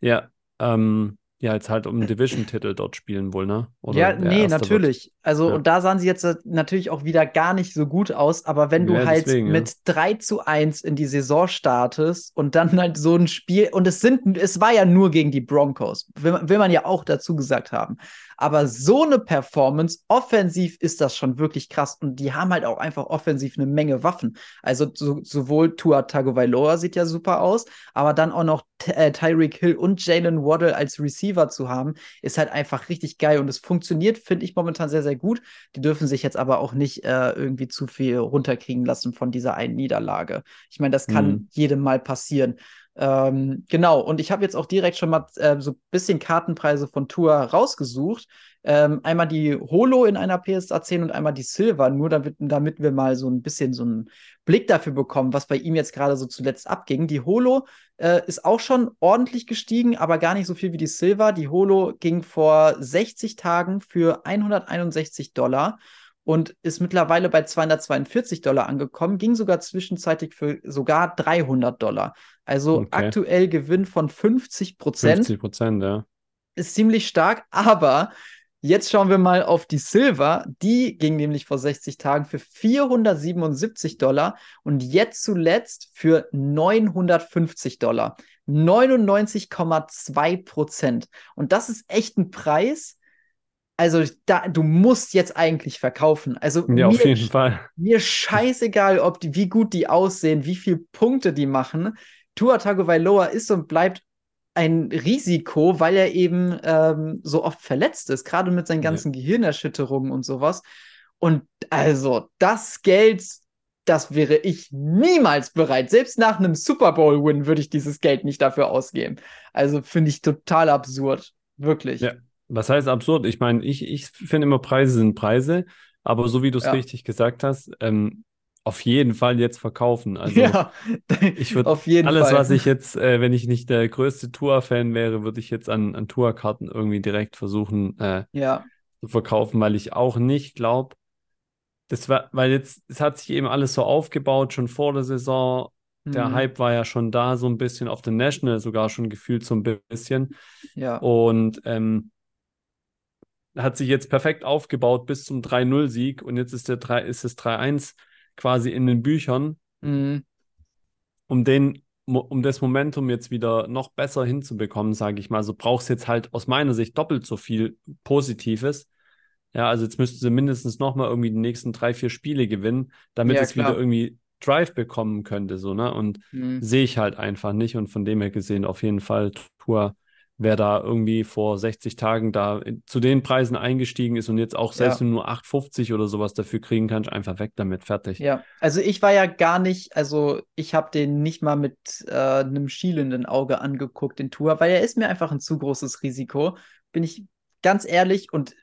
Ja, ähm, ja, jetzt halt um einen Division-Titel dort spielen wohl, ne? Oder Ja, nee, natürlich. Also, Ja. und da sahen sie jetzt äh, natürlich auch wieder gar nicht so gut aus, aber wenn du Ja, halt deswegen, ja. mit 3 zu 1 in die Saison startest und dann halt so ein Spiel, und es sind, es war ja nur gegen die Broncos, will, man- will man ja auch dazu gesagt haben. Aber so eine Performance, offensiv ist das schon wirklich krass. Und die haben halt auch einfach offensiv eine Menge Waffen. Also so, sowohl Tua Tagovailoa sieht ja super aus, aber dann auch noch äh, Tyreek Hill und Jalen Waddle als Receiver zu haben, ist halt einfach richtig geil und es funktioniert, finde ich momentan sehr, sehr gut. Die dürfen sich jetzt aber auch nicht äh, irgendwie zu viel runterkriegen lassen von dieser einen Niederlage. Ich meine, das kann Mhm. jedem mal passieren. Ähm, genau, und ich habe jetzt auch direkt schon mal äh, so ein bisschen Kartenpreise von Tour rausgesucht. Ähm, einmal die Holo in einer PSA 10 und einmal die Silver, nur damit, damit wir mal so ein bisschen so einen Blick dafür bekommen, was bei ihm jetzt gerade so zuletzt abging. Die Holo äh, ist auch schon ordentlich gestiegen, aber gar nicht so viel wie die Silver. Die Holo ging vor 60 Tagen für 161 Dollar und ist mittlerweile bei 242 Dollar angekommen, ging sogar zwischenzeitlich für sogar 300 Dollar. Also Okay. aktuell Gewinn von 50 Prozent 50 Prozent, ja. ist ziemlich stark, aber jetzt schauen wir mal auf die Silver. Die ging nämlich vor 60 Tagen für 477 Dollar und jetzt zuletzt für 950 Dollar. 99,2 Prozent. Und das ist echt ein Preis. Also, da, du musst jetzt eigentlich verkaufen. Also, Ja, auf mir, jeden Fall. mir scheißegal, ob die, wie gut die aussehen, wie viele Punkte die machen. Tua Tagovailoa ist und bleibt ein Risiko, weil er eben ähm, so oft verletzt ist, gerade mit seinen Ja. ganzen Gehirnerschütterungen und sowas. Und also das Geld, das wäre ich niemals bereit. Selbst nach einem Super Bowl-Win würde ich dieses Geld nicht dafür ausgeben. Also finde ich total absurd. Wirklich. Ja. Was heißt absurd? Ich meine, ich, ich finde immer, Preise sind Preise, aber so wie du es Ja. richtig gesagt hast, ähm, auf jeden Fall jetzt verkaufen. Also ja, ich würde alles, Fall. was ich jetzt, äh, wenn ich nicht der größte Tour-Fan wäre, würde ich jetzt an, an Tour-Karten irgendwie direkt versuchen äh, ja, zu verkaufen, weil ich auch nicht glaube, das war, weil jetzt, es hat sich eben alles so aufgebaut, schon vor der Saison. Der Mhm. Hype war ja schon da, so ein bisschen auf der National, sogar schon gefühlt so ein bisschen. ja, Und ähm, hat sich jetzt perfekt aufgebaut bis zum 3-0-Sieg und jetzt ist, der 3, ist das 3-1 quasi in den Büchern, Mhm. um den, um das Momentum jetzt wieder noch besser hinzubekommen, sage ich mal. So brauchst jetzt halt aus meiner Sicht doppelt so viel Positives. Ja, also jetzt müssten sie mindestens nochmal irgendwie die nächsten drei, vier Spiele gewinnen, damit Ja, es klar. wieder irgendwie Drive bekommen könnte, so, ne? Und Mhm. sehe ich halt einfach nicht. Und von dem her gesehen, auf jeden Fall, Tour, wer da irgendwie vor 60 Tagen da zu den Preisen eingestiegen ist und jetzt auch selbst Ja. nur 8,50 oder sowas dafür kriegen kannst, einfach weg damit, fertig. Ja, also ich war ja gar nicht, also ich habe den nicht mal mit äh, einem schielenden Auge angeguckt, den Tour, weil er ist mir einfach ein zu großes Risiko, bin ich ganz ehrlich und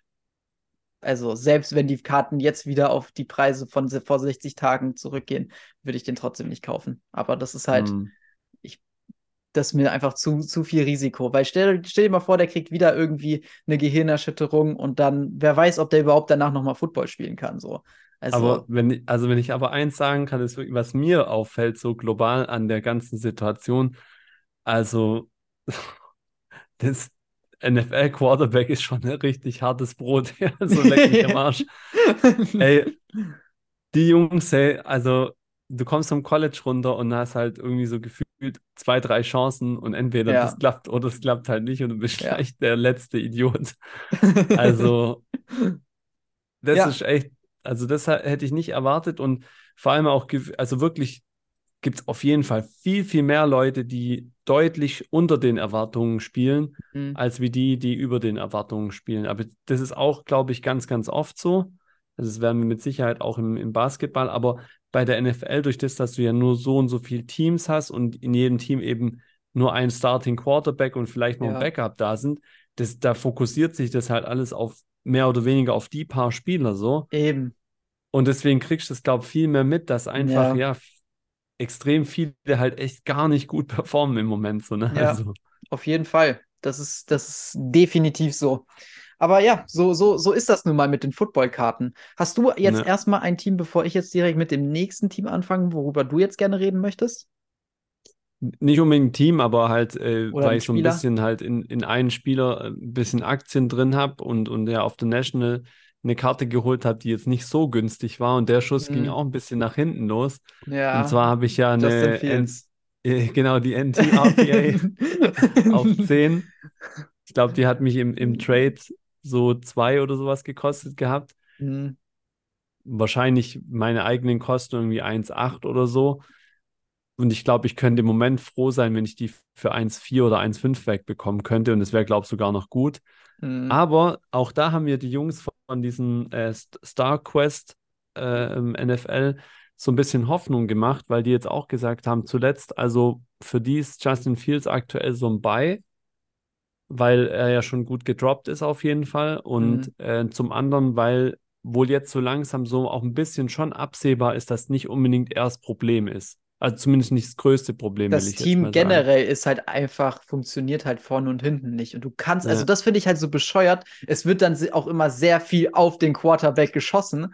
also selbst wenn die Karten jetzt wieder auf die Preise von vor 60 Tagen zurückgehen, würde ich den trotzdem nicht kaufen. Aber das ist halt, Hm. Das ist mir einfach zu, zu viel Risiko. Weil stell, stell dir mal vor, der kriegt wieder irgendwie eine Gehirnerschütterung und dann, wer weiß, ob der überhaupt danach nochmal Football spielen kann. So. Also, Aber wenn, ich- also wenn ich aber eins sagen kann, ist wirklich, was mir auffällt, so global an der ganzen Situation, also das NFL-Quarterback ist schon ein richtig hartes Brot. Also leck mich am Arsch. Ey, die Jungs, ey, also du kommst vom College runter und hast halt irgendwie so gefühlt zwei, drei Chancen und entweder Ja. das klappt oder es klappt halt nicht und du bist Ja. gleich der letzte Idiot. Also das Ja. ist echt, also das hätte ich nicht erwartet und vor allem auch, also wirklich gibt es auf jeden Fall viel, viel mehr Leute, die deutlich unter den Erwartungen spielen, Mhm. als wie die, die über den Erwartungen spielen. Aber das ist auch, glaube ich, ganz, ganz oft so. Also das werden wir mit Sicherheit auch im, im Basketball, aber bei der NFL, durch das, dass du ja nur so und so viele Teams hast und in jedem Team eben nur ein Starting Quarterback und vielleicht noch ein Ja. Backup da sind, das, da fokussiert sich das halt alles auf mehr oder weniger auf die paar Spieler so. Eben. Und deswegen kriegst du es, glaube ich, viel mehr mit, dass einfach, Ja. ja, extrem viele halt echt gar nicht gut performen im Moment. So, ne? Ja. Also, Auf jeden Fall. Das ist, das ist definitiv so. Aber ja, so, so, so ist das nun mal mit den Footballkarten. Hast du jetzt Ne. erstmal ein Team, bevor ich jetzt direkt mit dem nächsten Team anfange, worüber du jetzt gerne reden möchtest? nicht unbedingt ein Team, aber halt, äh, weil ich so ein bisschen halt in, in einen Spieler äh, ein bisschen Aktien drin habe und, und ja auf der National eine Karte geholt habe, die jetzt nicht so günstig war und der Schuss ging Mhm. auch ein bisschen nach hinten los. Ja, Und zwar habe ich ja eine, äh, genau, die NTRPA auf 10. Ich glaube, die hat mich im, im Trade so zwei oder sowas gekostet gehabt. Mhm. Wahrscheinlich meine eigenen Kosten irgendwie 1,8 oder so. Und ich glaube, ich könnte im Moment froh sein, wenn ich die für 1,4 oder 1,5 wegbekommen könnte. Und das wäre, glaube ich, sogar noch gut. Mhm. Aber auch da haben wir die Jungs von diesem äh, St- Star Quest äh, im NFL so ein bisschen Hoffnung gemacht, weil die jetzt auch gesagt haben, zuletzt, also für die ist Justin Fields aktuell so ein Buy, weil er ja schon gut gedroppt ist auf jeden Fall. Und äh, zum anderen, weil wohl jetzt so langsam so auch ein bisschen schon absehbar ist, dass nicht unbedingt er das Problem ist. Also zumindest nicht das größte Problem, Das will ich jetzt Team mal sagen. generell ist halt einfach, funktioniert halt vorne und hinten nicht. Und du kannst, also Ja. das finde ich halt so bescheuert. Es wird dann auch immer sehr viel auf den Quarterback geschossen,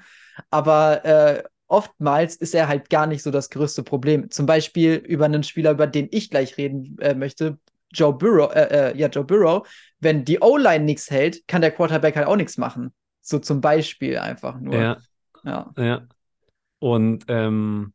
aber äh, oftmals ist er halt gar nicht so das größte Problem. Zum Beispiel über einen Spieler, über den ich gleich reden äh, möchte, Joe Burrow, äh, äh, ja, Joe Burrow. Wenn die O-Line nichts hält, kann der Quarterback halt auch nichts machen. So zum Beispiel einfach nur. Ja, Ja. ja. Und ähm,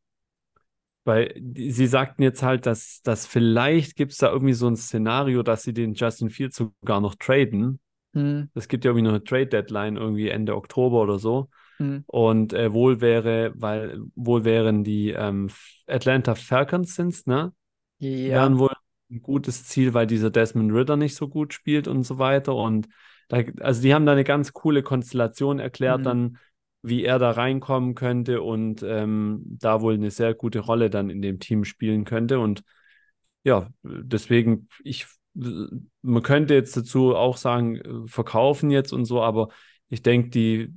weil sie sagten jetzt halt, dass, dass vielleicht gibt es da irgendwie so ein Szenario, dass sie den Justin Fields sogar noch traden. Hm, Es gibt ja irgendwie noch eine Trade-Deadline irgendwie Ende Oktober oder so. hm. Und äh, wohl wäre, weil wohl wären die ähm, Atlanta Falcons sind's, ne? Ja. wären wohl ein gutes Ziel, weil dieser Desmond Ritter nicht so gut spielt und so weiter. Und da, also die haben da eine ganz coole Konstellation erklärt, Mhm. dann, wie er da reinkommen könnte und ähm, da wohl eine sehr gute Rolle dann in dem Team spielen könnte. Und ja, deswegen, ich, man könnte jetzt dazu auch sagen, äh, verkaufen jetzt und so, aber ich denke, die,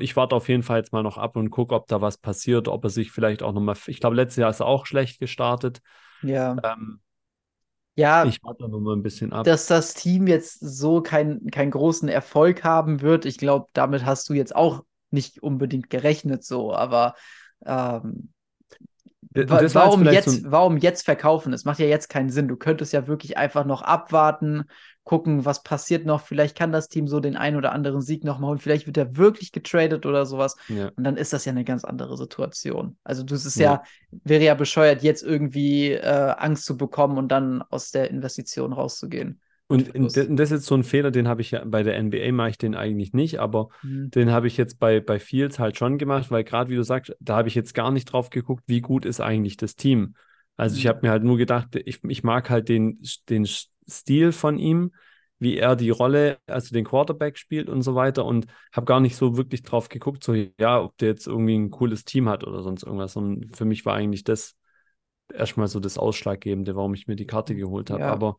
ich warte auf jeden Fall jetzt mal noch ab und gucke, ob da was passiert, ob er sich vielleicht auch nochmal, ich glaube, letztes Jahr ist er auch schlecht gestartet. Ja. Ähm, Ja, ich warte noch mal ein bisschen ab. dass das Team jetzt so kein, keinen großen Erfolg haben wird, ich glaube, damit hast du jetzt auch nicht unbedingt gerechnet so, aber ähm, das war warum jetzt, so warum jetzt verkaufen? Es macht ja jetzt keinen Sinn. Du könntest ja wirklich einfach noch abwarten, gucken, was passiert noch. Vielleicht kann das Team so den einen oder anderen Sieg noch mal holen. Vielleicht wird er wirklich getradet oder sowas. ja, Und dann ist das ja eine ganz andere Situation. Also das ist Ja. ja, wäre ja bescheuert, jetzt irgendwie äh, Angst zu bekommen und dann aus der Investition rauszugehen. Und das ist jetzt so ein Fehler, den habe ich ja bei der NBA mache ich den eigentlich nicht, aber Mhm. den habe ich jetzt bei, bei Fields halt schon gemacht, weil gerade wie du sagst, da habe ich jetzt gar nicht drauf geguckt, wie gut ist eigentlich das Team. Also ich Mhm. habe mir halt nur gedacht, ich, ich mag halt den, den Stil von ihm, wie er die Rolle, also den Quarterback spielt und so weiter und habe gar nicht so wirklich drauf geguckt, so ja, ob der jetzt irgendwie ein cooles Team hat oder sonst irgendwas. Und für mich war eigentlich das erstmal so das Ausschlaggebende, warum ich mir die Karte geholt habe. Ja. Aber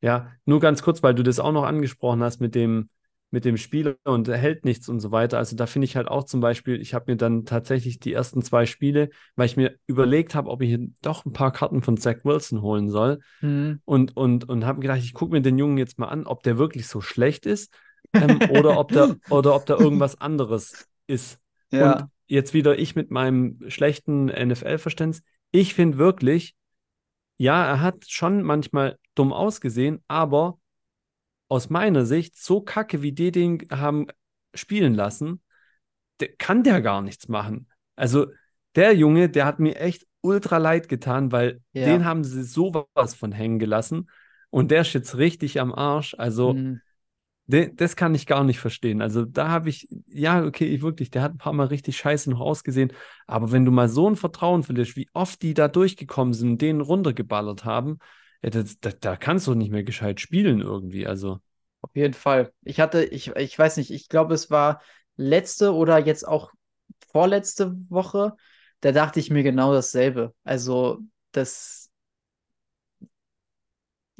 ja, nur ganz kurz, weil du das auch noch angesprochen hast mit dem, mit dem Spieler und er hält nichts und so weiter. Also da finde ich halt auch zum Beispiel, ich habe mir dann tatsächlich die ersten zwei Spiele, weil ich mir überlegt habe, ob ich doch ein paar Karten von Zach Wilson holen soll Mhm. und, und, und habe gedacht, ich gucke mir den Jungen jetzt mal an, ob der wirklich so schlecht ist ähm, oder ob da, oder ob da irgendwas anderes ist. Ja. Und jetzt wieder ich mit meinem schlechten NFL-Verständnis. Ich finde wirklich, ja, er hat schon manchmal dumm ausgesehen, aber aus meiner Sicht, so kacke wie die den haben spielen lassen, der, kann der gar nichts machen. Also der Junge, der hat mir echt ultra leid getan, weil Ja. den haben sie sowas von hängen gelassen und der ist jetzt richtig am Arsch. Also Mhm. de, das kann ich gar nicht verstehen. Also da habe ich, ja, okay, ich wirklich, der hat ein paar Mal richtig scheiße noch ausgesehen, aber wenn du mal so ein Vertrauen verlierst, wie oft die da durchgekommen sind und den runtergeballert haben, ja, das, da, da kannst du nicht mehr gescheit spielen irgendwie. Also, Auf jeden Fall. Ich hatte, ich, ich weiß nicht, ich glaube, es war letzte oder jetzt auch vorletzte Woche, da dachte ich mir genau dasselbe. Also, das.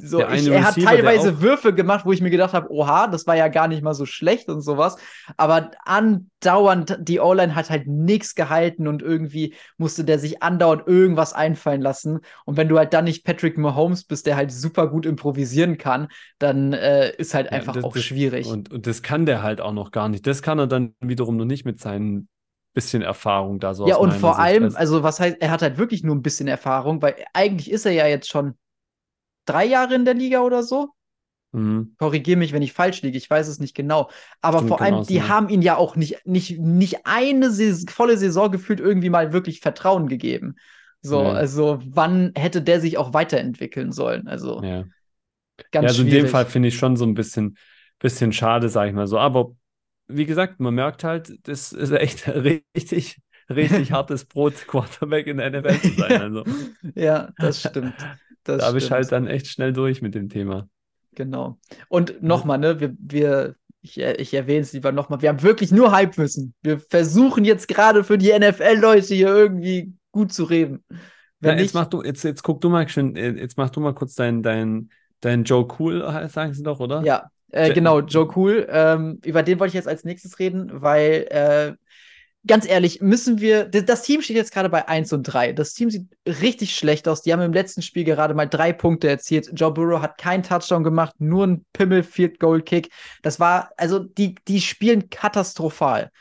So, ich, er hat Receiver, der teilweise auch- Würfe gemacht, wo ich mir gedacht habe, oha, das war ja gar nicht mal so schlecht und sowas. Aber andauernd, die O-Line hat halt nichts gehalten und irgendwie musste der sich andauernd irgendwas einfallen lassen. Und wenn du halt dann nicht Patrick Mahomes bist, der halt super gut improvisieren kann, dann äh, ist halt ja, einfach das, auch das, schwierig. Und, und das kann der halt auch noch gar nicht. Das kann er dann wiederum noch nicht mit seinen bisschen Erfahrung da so ja, und vor Sicht. allem, also was heißt, er hat halt wirklich nur ein bisschen Erfahrung, weil eigentlich ist er ja jetzt schon drei Jahre in der Liga oder so. mhm. Korrigiere mich, wenn ich falsch liege, ich weiß es nicht genau. Aber Stimmt, vor allem, auch die sein. haben ihn ja auch nicht, nicht, nicht eine Saison, volle Saison gefühlt irgendwie mal wirklich Vertrauen gegeben. So, Nee. also wann hätte der sich auch weiterentwickeln sollen? Also ja. ganz ja, also in dem. Fall finde ich schon so ein bisschen, bisschen schade, sag ich mal so. Aber wie gesagt, man merkt halt, das ist echt richtig, richtig hartes Brot, Quarterback in der NFL zu sein. Also ja, das stimmt. Das da bist stimmt. halt dann echt schnell durch mit dem Thema. Genau. Und nochmal, ne, wir, wir, ich, ich erwähne es lieber nochmal, wir haben wirklich nur Halbwissen. Wir versuchen jetzt gerade für die NFL-Leute hier irgendwie gut zu reden. Ja, jetzt mach du, jetzt, jetzt guck du mal schön, äh, jetzt mach du mal kurz dein, dein, dein Joe Cool, äh, sagen sie doch, oder? ja, äh, genau, Joe Cool, ähm, über den wollte ich jetzt als nächstes reden, weil, äh, ganz ehrlich, müssen wir, das Team steht jetzt gerade bei 1 und 3. Das Team sieht richtig schlecht aus. Die haben im letzten Spiel gerade mal drei Punkte erzielt. Joe Burrow hat keinen Touchdown gemacht, nur ein Pimmel-Field-Goal-Kick. Das war, also, die, die spielen katastrophal.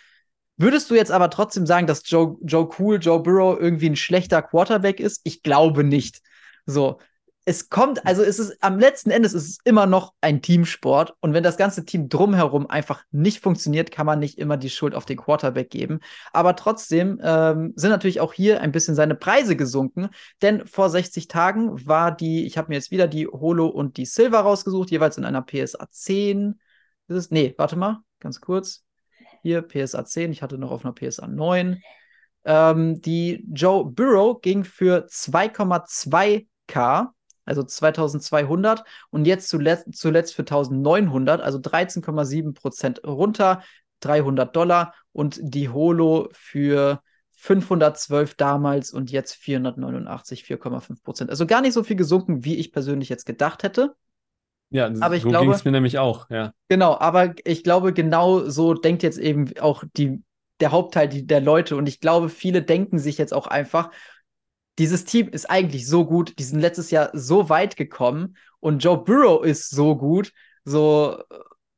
Würdest du jetzt aber trotzdem sagen, dass Joe, Joe Cool, Joe Burrow irgendwie ein schlechter Quarterback ist? Ich glaube nicht. So. Es kommt, also es ist am letzten Endes ist es immer noch ein Teamsport und wenn das ganze Team drumherum einfach nicht funktioniert, kann man nicht immer die Schuld auf den Quarterback geben. Aber trotzdem ähm, sind natürlich auch hier ein bisschen seine Preise gesunken, denn vor 60 Tagen war die, ich habe mir jetzt wieder die Holo und die Silver rausgesucht, jeweils in einer PSA 10. Das ist, nee, warte mal, ganz kurz. Hier PSA 10, ich hatte noch auf einer PSA 9. Ähm, die Joe Burrow ging für 2,2k, also 2200 und jetzt zuletzt, zuletzt für 1900, also 13,7 Prozent runter, 300 Dollar und die Holo für 512 damals und jetzt 489, 4,5 Prozent. Also gar nicht so viel gesunken, wie ich persönlich jetzt gedacht hätte. Ja, Aber ich so glaube- ging es mir nämlich auch, ja. Genau, aber ich glaube, genau so denkt jetzt eben auch die, der Hauptteil die, der Leute. Und ich glaube, viele denken sich jetzt auch einfach, dieses Team ist eigentlich so gut, die sind letztes Jahr so weit gekommen und Joe Burrow ist so gut, so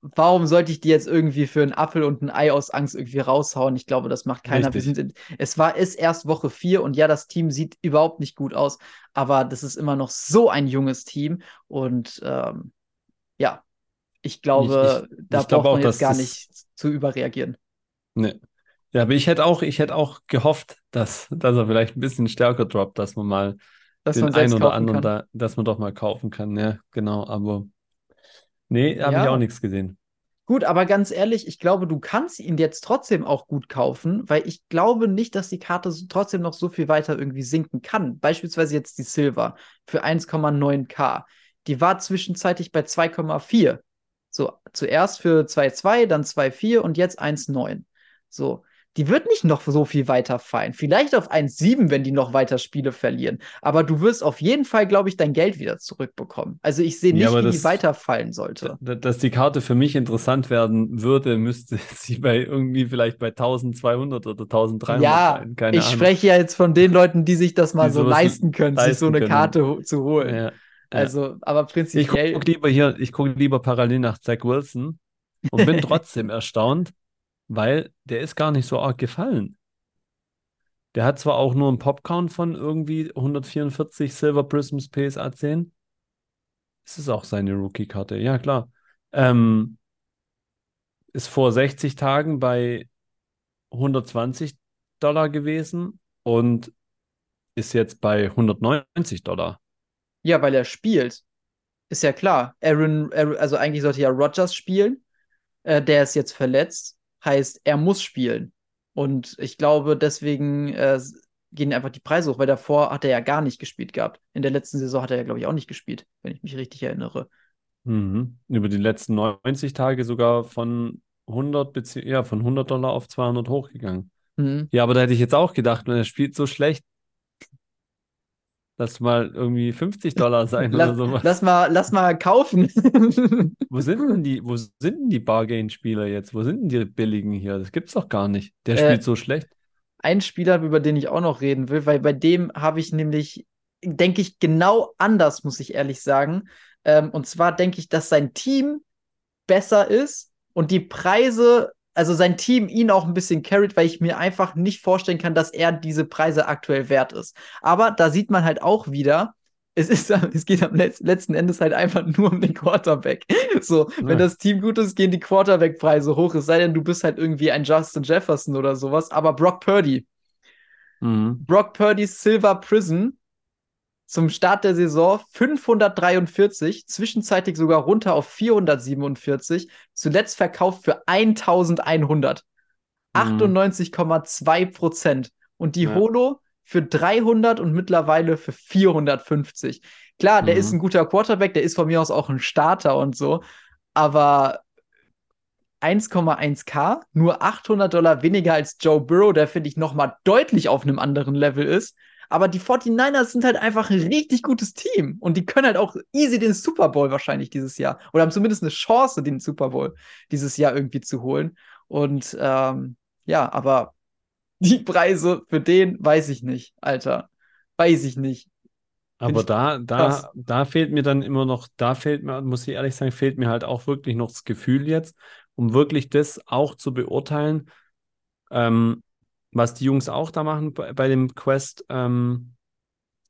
warum sollte ich die jetzt irgendwie für einen Apfel und ein Ei aus Angst irgendwie raushauen? Ich glaube, das macht keiner. In, es war ist erst Woche vier und ja, das Team sieht überhaupt nicht gut aus, aber das ist immer noch so ein junges Team und ähm, ja, ich glaube, Ich- ich- da ich braucht auch, man dass jetzt gar nicht zu überreagieren. Ne. Ja, aber ich hätte auch, ich hätte auch gehofft, dass, dass er vielleicht ein bisschen stärker droppt, dass man mal Dass den man einen oder anderen kann. da, dass man doch mal kaufen kann. Ja, genau, aber nee, habe ich Ja. auch nichts gesehen. Gut, aber ganz ehrlich, ich glaube, du kannst ihn jetzt trotzdem auch gut kaufen, weil ich glaube nicht, dass die Karte trotzdem noch so viel weiter irgendwie sinken kann. Beispielsweise jetzt die Silver für 1,9k. Die war zwischenzeitlich bei 2,4. So, zuerst für 2,2, dann 2,4 und jetzt 1,9. So, die wird nicht noch so viel weiter fallen. Vielleicht auf 1,7, wenn die noch weiter Spiele verlieren. Aber du wirst auf jeden Fall, glaube ich, dein Geld wieder zurückbekommen. Also ich sehe Ja, nicht, aber wie die das- weiterfallen sollte. Dass die Karte für mich interessant werden würde, müsste sie bei irgendwie vielleicht bei 1200 oder 1300 Ja, sein. Keine ich Ahnung. spreche ja jetzt von den Leuten, die sich das mal Die so leisten können, sich so leisten eine können. Karte zu holen. Ja, ja. Also, aber Ich prinzipiell, gucke lieber hier, ich gucke lieber parallel nach Zach Wilson und bin trotzdem erstaunt, weil der ist gar nicht so arg gefallen. Der hat zwar auch nur einen Popcount von irgendwie 144 Silver Prisms PSA 10. Ist auch seine Rookie-Karte? Ja, klar. Ähm, ist vor 60 Tagen bei 120 Dollar gewesen und ist jetzt bei 190 Dollar. Ja, weil er spielt. Ist ja klar. Aaron also eigentlich sollte ja Rogers spielen. Äh, der ist jetzt verletzt. Heißt, er muss spielen. Und ich glaube, deswegen äh, gehen einfach die Preise hoch, weil davor hat er ja gar nicht gespielt gehabt. In der letzten Saison hat er ja, glaube ich, auch nicht gespielt, wenn ich mich richtig erinnere. Mhm. Über die letzten 90 Tage sogar von 100, ja, von 100 Dollar auf 200 hochgegangen. Mhm. Ja, aber da hätte ich jetzt auch gedacht, wenn er spielt so schlecht, Lass mal irgendwie 50 Dollar sein lass, oder sowas. Lass mal, lass mal kaufen. wo sind denn die, wo sind denn die Bargain-Spieler jetzt? Wo sind denn die billigen hier? Das gibt's doch gar nicht. Der spielt äh, so schlecht. Ein Spieler, über den ich auch noch reden will, weil bei dem habe ich nämlich, denke ich, genau anders, muss ich ehrlich sagen. Ähm, und zwar denke ich, dass sein Team besser ist und die Preise also sein Team ihn auch ein bisschen carried, weil ich mir einfach nicht vorstellen kann, dass er diese Preise aktuell wert ist. Aber da sieht man halt auch wieder, es, ist, es geht am letzten Endes halt einfach nur um den Quarterback. So, ja. wenn das Team gut ist, gehen die Quarterback-Preise hoch. Es sei denn, du bist halt irgendwie ein Justin Jefferson oder sowas. Aber Brock Purdy. Mhm. Brock Purdy's Silver Prison zum Start der Saison 543, zwischenzeitlich sogar runter auf 447, zuletzt verkauft für 1100. Mhm. 98,2 Prozent. Und die ja. Holo für 300 und mittlerweile für 450. Klar, der mhm. ist ein guter Quarterback, der ist von mir aus auch ein Starter und so, aber 1,1k, nur 800 Dollar weniger als Joe Burrow, der finde ich noch mal deutlich auf einem anderen Level ist. Aber die 49ers sind halt einfach ein richtig gutes Team. Und die können halt auch easy den Super Bowl wahrscheinlich dieses Jahr. Oder haben zumindest eine Chance, den Super Bowl dieses Jahr irgendwie zu holen. Und ähm, ja, aber die Preise für den weiß ich nicht, Alter. Weiß ich nicht. Aber da, da, da fehlt mir dann immer noch, da fehlt mir, muss ich ehrlich sagen, fehlt mir halt auch wirklich noch das Gefühl jetzt, um wirklich das auch zu beurteilen. Ähm, was die Jungs auch da machen bei, bei dem Quest ähm,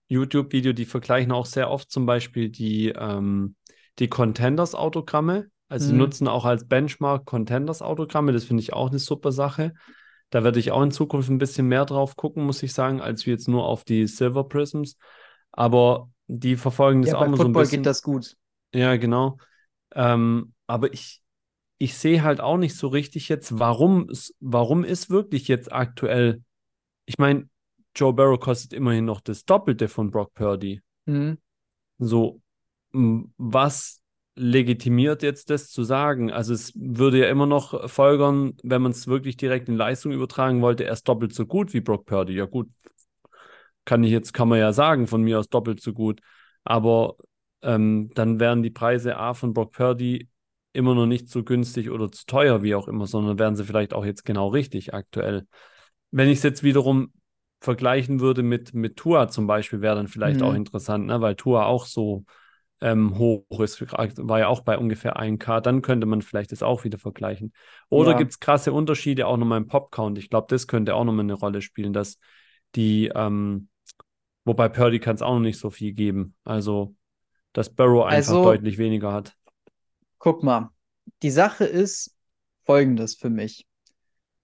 YouTube-Video, die vergleichen auch sehr oft zum Beispiel die, ähm, die Contenders-Autogramme. Also mhm. nutzen auch als Benchmark Contenders-Autogramme. Das finde ich auch eine super Sache. Da werde ich auch in Zukunft ein bisschen mehr drauf gucken, muss ich sagen, als wir jetzt nur auf die Silver Prisms. Aber die verfolgen das ja, auch immer so ein bisschen. geht das gut. Ja, genau. Ähm, aber ich, ich sehe halt auch nicht so richtig jetzt, warum, warum ist wirklich jetzt aktuell, ich meine, Joe Barrow kostet immerhin noch das Doppelte von Brock Purdy. Mhm. So, was legitimiert jetzt das zu sagen? Also es würde ja immer noch folgern, wenn man es wirklich direkt in Leistung übertragen wollte, er ist doppelt so gut wie Brock Purdy. Ja gut, kann ich jetzt, kann man ja sagen, von mir aus doppelt so gut. Aber ähm, dann wären die Preise A von Brock Purdy immer noch nicht so günstig oder zu teuer, wie auch immer, sondern wären sie vielleicht auch jetzt genau richtig aktuell. Wenn ich es jetzt wiederum vergleichen würde mit, mit Tua zum Beispiel, wäre dann vielleicht mhm. auch interessant, ne? weil Tua auch so ähm, hoch ist, war ja auch bei ungefähr 1K, dann könnte man vielleicht das auch wieder vergleichen. Oder ja. gibt es krasse Unterschiede auch nochmal im Popcount? Ich glaube, das könnte auch nochmal eine Rolle spielen, dass die, ähm, wobei Purdy kann es auch noch nicht so viel geben. Also, dass Burrow einfach also, deutlich weniger hat. Guck mal, die Sache ist folgendes für mich.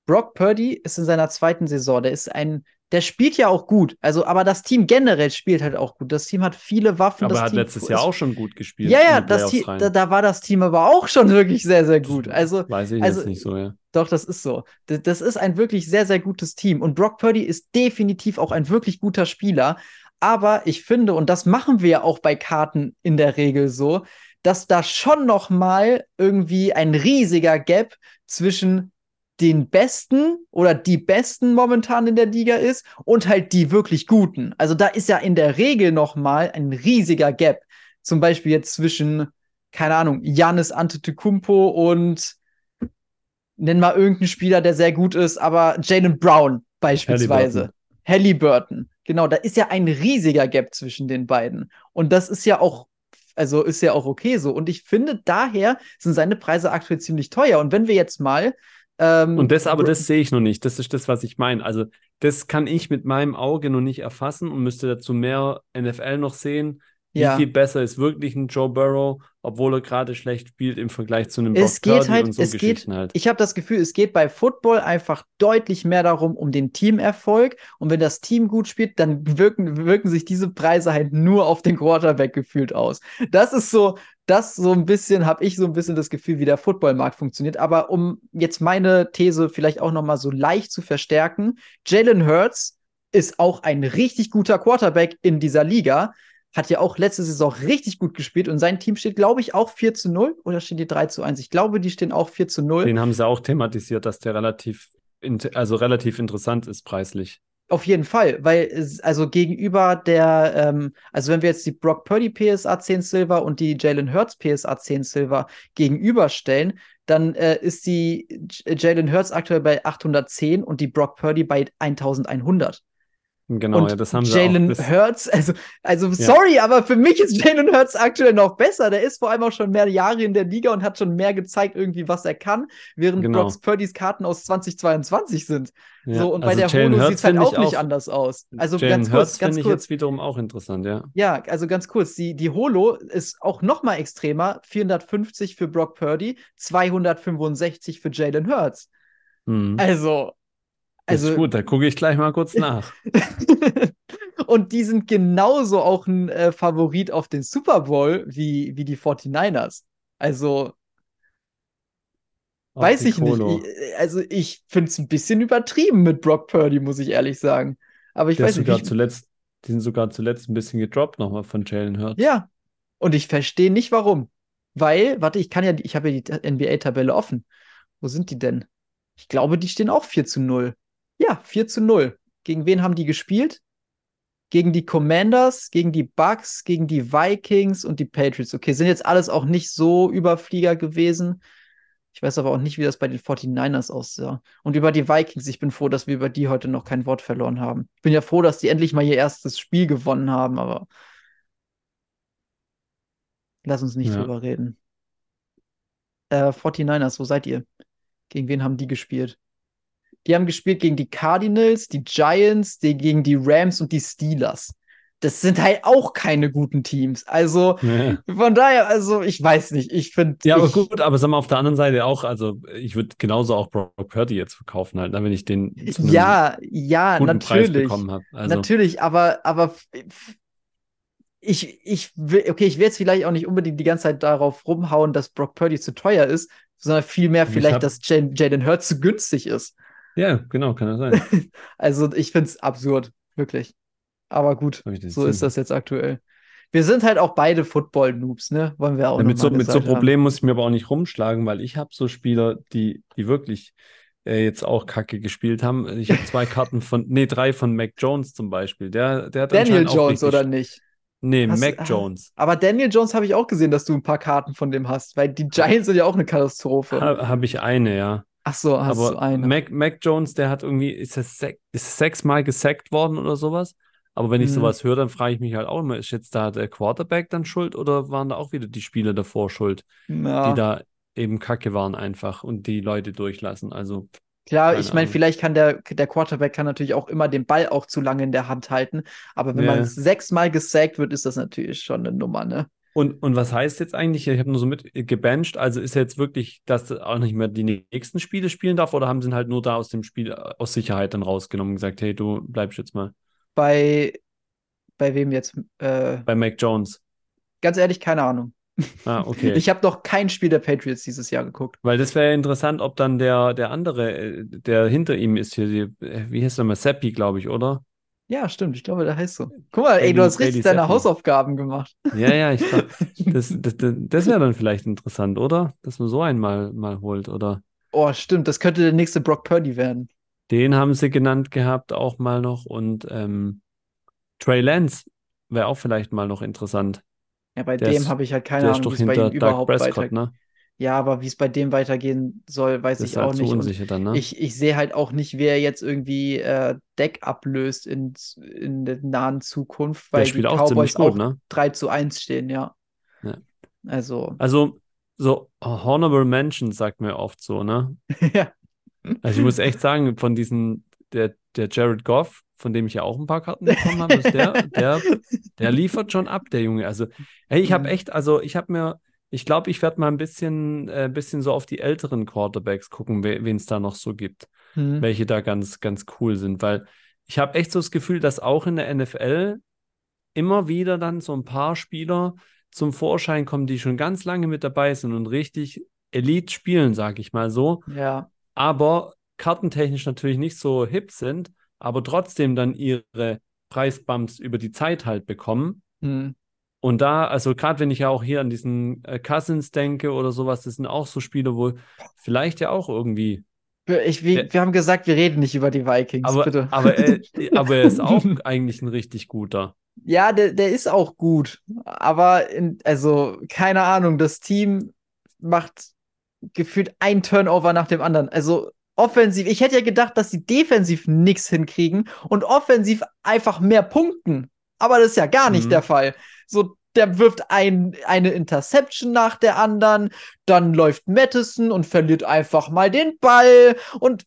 Brock Purdy ist in seiner zweiten Saison. Der ist ein, der spielt ja auch gut. Also, aber das Team generell spielt halt auch gut. Das Team hat viele Waffen. Aber er hat Team letztes Jahr auch schon gut gespielt. Ja, ja, das Team, da, da, war das Team aber auch schon wirklich sehr, sehr gut. Also, weiß ich also, jetzt nicht so, ja. Doch, das ist so. Das, das ist ein wirklich sehr, sehr gutes Team. Und Brock Purdy ist definitiv auch ein wirklich guter Spieler. Aber ich finde, und das machen wir ja auch bei Karten in der Regel so, dass da schon noch mal irgendwie ein riesiger Gap zwischen den Besten oder die Besten momentan in der Liga ist und halt die wirklich Guten. Also da ist ja in der Regel noch mal ein riesiger Gap. Zum Beispiel jetzt zwischen, keine Ahnung, Janis Antetokounmpo und nenn mal irgendeinen Spieler, der sehr gut ist, aber Jalen Brown beispielsweise. Halliburton. Halliburton. Genau, da ist ja ein riesiger Gap zwischen den beiden. Und das ist ja auch also ist ja auch okay so. Und ich finde, daher sind seine Preise aktuell ziemlich teuer. Und wenn wir jetzt mal Ähm, Und das aber, das sehe ich noch nicht. Das ist das, was ich meine. Also, das kann ich mit meinem Auge noch nicht erfassen und müsste dazu mehr NFL noch sehen. Wie Ja. viel besser ist wirklich ein Joe Burrow, obwohl er gerade schlecht spielt im Vergleich zu einem Es Brock geht Purdy halt, und so es geht, halt. ich habe das Gefühl, es geht bei Football einfach deutlich mehr darum, um den Teamerfolg. Und wenn das Team gut spielt, dann wirken, wirken sich diese Preise halt nur auf den Quarterback gefühlt aus. Das ist so, das so ein bisschen, habe ich so ein bisschen das Gefühl, wie der Footballmarkt funktioniert. Aber um jetzt meine These vielleicht auch nochmal so leicht zu verstärken, Jalen Hurts ist auch ein richtig guter Quarterback in dieser Liga. Hat ja auch letzte Saison richtig gut gespielt und sein Team steht, glaube ich, auch 4 zu 0 oder stehen die 3 zu 1? Ich glaube, die stehen auch 4 zu 0. Den haben sie auch thematisiert, dass der relativ, also relativ interessant ist preislich. Auf jeden Fall, weil also gegenüber der, ähm, also wenn wir jetzt die Brock Purdy PSA 10 Silver und die Jalen Hurts PSA 10 Silver gegenüberstellen, dann äh, ist die Jalen Hurts aktuell bei 810 und die Brock Purdy bei 1100. Genau, und ja, das haben sie Jalen Hurts, also, also sorry, aber für mich ist Jalen Hurts aktuell noch besser. Der ist vor allem auch schon mehr Jahre in der Liga und hat schon mehr gezeigt, irgendwie, was er kann, während Genau. Brock Purdys Karten aus 2022 sind. ja, So, und bei also der Jalen Holo sieht es halt auch nicht anders aus. Also Jalen ganz kurz, Hurts ganz finde ich kurz. jetzt wiederum auch interessant, ja. Ja, also ganz kurz, die, die Holo ist auch noch mal extremer. 450 für Brock Purdy, 265 für Jalen Hurts. Mhm. Also, also ist gut, da gucke ich gleich mal kurz nach. und die sind genauso auch ein äh, Favorit auf den Super Bowl wie, wie die 49ers. Also, Auf weiß ich Colo. nicht. Ich, also, ich finde es ein bisschen übertrieben mit Brock Purdy, muss ich ehrlich sagen. Aber ich Der weiß nicht, sogar zuletzt, die sind sogar zuletzt ein bisschen gedroppt nochmal von Jalen Hurts. Ja, und ich verstehe nicht warum. Weil, warte, ich kann ja, ich habe ja die NBA-Tabelle offen. Wo sind die denn? Ich glaube, die stehen auch 4 zu 0. Ja, 4 zu 0. Gegen wen haben die gespielt? Gegen die Commanders, gegen die Bucks, gegen die Vikings und die Patriots. Okay, sind jetzt alles auch nicht so Überflieger gewesen. Ich weiß aber auch nicht, wie das bei den 49ers aussah. Und über die Vikings, ich bin froh, dass wir über die heute noch kein Wort verloren haben. Ich bin ja froh, dass die endlich mal ihr erstes Spiel gewonnen haben, aber lass uns nicht Ja. drüber reden. Äh, 49ers, wo seid ihr? Gegen wen haben die gespielt? Die haben gespielt gegen die Cardinals, die Giants, die, gegen die Rams und die Steelers. Das sind halt auch keine guten Teams. Also Ja. von daher, also ich weiß nicht. Ich finde. Ja, aber ich, gut, aber sag mal, auf der anderen Seite auch, also ich würde genauso auch Brock Purdy jetzt verkaufen halt, ne, wenn ich den Ja, ja, natürlich. Also, Natürlich, aber, aber ich, ich will, okay, ich will jetzt vielleicht auch nicht unbedingt die ganze Zeit darauf rumhauen, dass Brock Purdy zu teuer ist, sondern vielmehr Ich vielleicht, hab- dass Jalen Hurts zu günstig ist. Ja, genau, kann das sein. Also ich finde es absurd, wirklich. Aber gut, Hab so Sinn. ist das jetzt aktuell. Wir sind halt auch beide Football-Noobs, ne? Wollen wir auch Ja, mit, so, mit so. Problemen muss ich mir aber auch nicht rumschlagen, weil ich habe so Spieler, die, die wirklich äh, jetzt auch Kacke gespielt haben. Ich habe zwei Karten von, nee, drei von Mac Jones zum Beispiel. Der, der hat Daniel Jones oder nicht? Nee, Hast- Mac ah. Jones. Aber Daniel Jones habe ich auch gesehen, dass du ein paar Karten von dem hast, weil die Giants sind ja auch eine Katastrophe. Ha, habe ich eine, ja. Ach so, hast aber du eine. Mac, Mac Jones, der hat irgendwie, ist er sech, ist sechsmal gesackt worden oder sowas? Aber wenn ich Mhm. sowas höre, dann frage ich mich halt auch immer, ist jetzt da der Quarterback dann schuld oder waren da auch wieder die Spieler davor schuld, Ja. die da eben Kacke waren einfach und die Leute durchlassen? Also, Klar, ich meine, vielleicht kann der, der Quarterback kann natürlich auch immer den Ball auch zu lange in der Hand halten. Aber wenn Ja. man sechsmal gesackt wird, ist das natürlich schon eine Nummer, ne? Und, und was heißt jetzt eigentlich? Ich habe nur so mit gebencht, also ist jetzt wirklich, dass er auch nicht mehr die nächsten Spiele spielen darf oder haben sie ihn halt nur da aus dem Spiel aus Sicherheit dann rausgenommen und gesagt, hey, du bleibst jetzt mal Bei, bei wem jetzt? Äh, bei Mac Jones? ganz ehrlich, keine Ahnung. Ah, okay. Ich habe noch kein Spiel der Patriots dieses Jahr geguckt. Weil das wäre ja interessant, ob dann der, der andere, äh, der hinter ihm ist hier, die, äh, wie heißt der mal, Seppi, glaube ich, oder? Ja, stimmt, ich glaube, der heißt so. Guck mal, ey, du hast richtig deine. Hausaufgaben gemacht. Ja, ja, ich glaube, das, das, das, wäre dann vielleicht interessant, oder? Dass man so einen mal, mal holt, oder? Oh, stimmt, das könnte der nächste Brock Purdy werden. Den haben sie genannt gehabt, auch mal noch. Und ähm, Trey Lance wäre auch vielleicht mal noch interessant. Ja, bei Der dem habe ich halt keine Ahnung, wie es bei ihm überhaupt Prescott, weitergeht. ne? Ja, aber wie es bei dem weitergehen soll, weiß Das ich ist halt auch zu nicht. Unsicher dann, ne? Ich, ich sehe halt auch nicht, wer jetzt irgendwie äh, Deck ablöst in, in der nahen Zukunft, Der weil die spielt auch Cowboys ziemlich gut, auch ne? 3 zu 1 stehen, ja. Ja. Also, Also, so Honorable Mentions sagt mir oft so, ne? ja. Also ich muss echt sagen, von diesen, der, der Jared Goff, von dem ich ja auch ein paar Karten bekommen habe, ist der, der, der liefert schon ab, der Junge. Also, hey, ich habe Mhm. echt, also ich habe mir, ich glaube, ich werde mal ein bisschen, äh, bisschen so auf die älteren Quarterbacks gucken, wen es da noch so gibt, Hm. welche da ganz, ganz cool sind, weil ich habe echt so das Gefühl, dass auch in der NFL immer wieder dann so ein paar Spieler zum Vorschein kommen, die schon ganz lange mit dabei sind und richtig Elite spielen, sage ich mal so Ja. aber kartentechnisch natürlich nicht so hip sind, aber trotzdem dann ihre Preisbumps über die Zeit halt bekommen. Hm. Und da, also gerade wenn ich ja auch hier an diesen äh, Cousins denke oder sowas, das sind auch so Spiele, wo vielleicht ja auch irgendwie. Ich, wir, Der- wir haben gesagt, wir reden nicht über die Vikings, Aber, bitte. aber, er, aber er ist auch eigentlich ein richtig guter. Ja, der, der ist auch gut. Aber in, also, keine Ahnung, das Team macht gefühlt ein Turnover nach dem anderen. Also offensiv, ich hätte ja gedacht, dass sie defensiv nichts hinkriegen und offensiv einfach mehr punkten. Aber das ist ja gar nicht Mhm. der Fall. So, der wirft ein, eine Interception nach der anderen, dann läuft Madison und verliert einfach mal den Ball und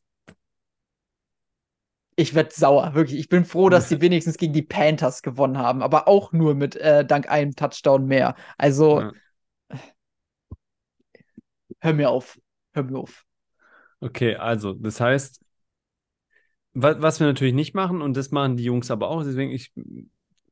ich werde sauer, wirklich. Ich bin froh, dass sie wenigstens gegen die Panthers gewonnen haben, aber auch nur mit äh, dank einem Touchdown mehr. Also, Ja. hör mir auf. Hör mir auf. Okay, also, das heißt, wa was wir natürlich nicht machen, und das machen die Jungs aber auch, deswegen ich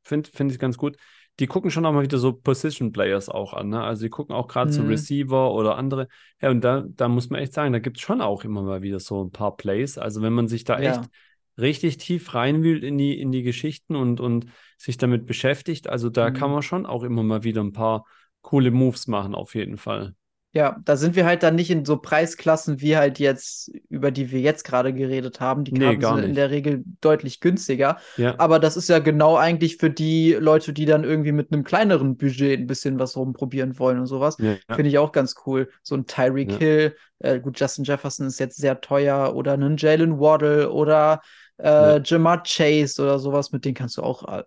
finde finde ich ganz gut, die gucken schon auch mal wieder so Position Players auch an, ne? Also die gucken auch gerade so Mhm. Receiver oder andere. Ja, und da, da muss man echt sagen, da gibt es schon auch immer mal wieder so ein paar Plays. Also wenn man sich da Ja. echt richtig tief reinwühlt in die, in die Geschichten und, und sich damit beschäftigt, also da kann Mhm. man schon auch immer mal wieder ein paar coole Moves machen, auf jeden Fall. Ja, da sind wir halt dann nicht in so Preisklassen wie halt jetzt, über die wir jetzt gerade geredet haben. Die Nee, Karten gar sind in nicht. der Regel deutlich günstiger. Ja, Aber das ist ja genau eigentlich für die Leute, die dann irgendwie mit einem kleineren Budget ein bisschen was rumprobieren wollen und sowas. ja, ja. Finde ich auch ganz cool. So ein Tyreek. Hill, äh, gut, Justin Jefferson ist jetzt sehr teuer oder einen Jalen Waddle oder äh, Ja. Jamar Chase oder sowas, mit denen kannst du auch, äh,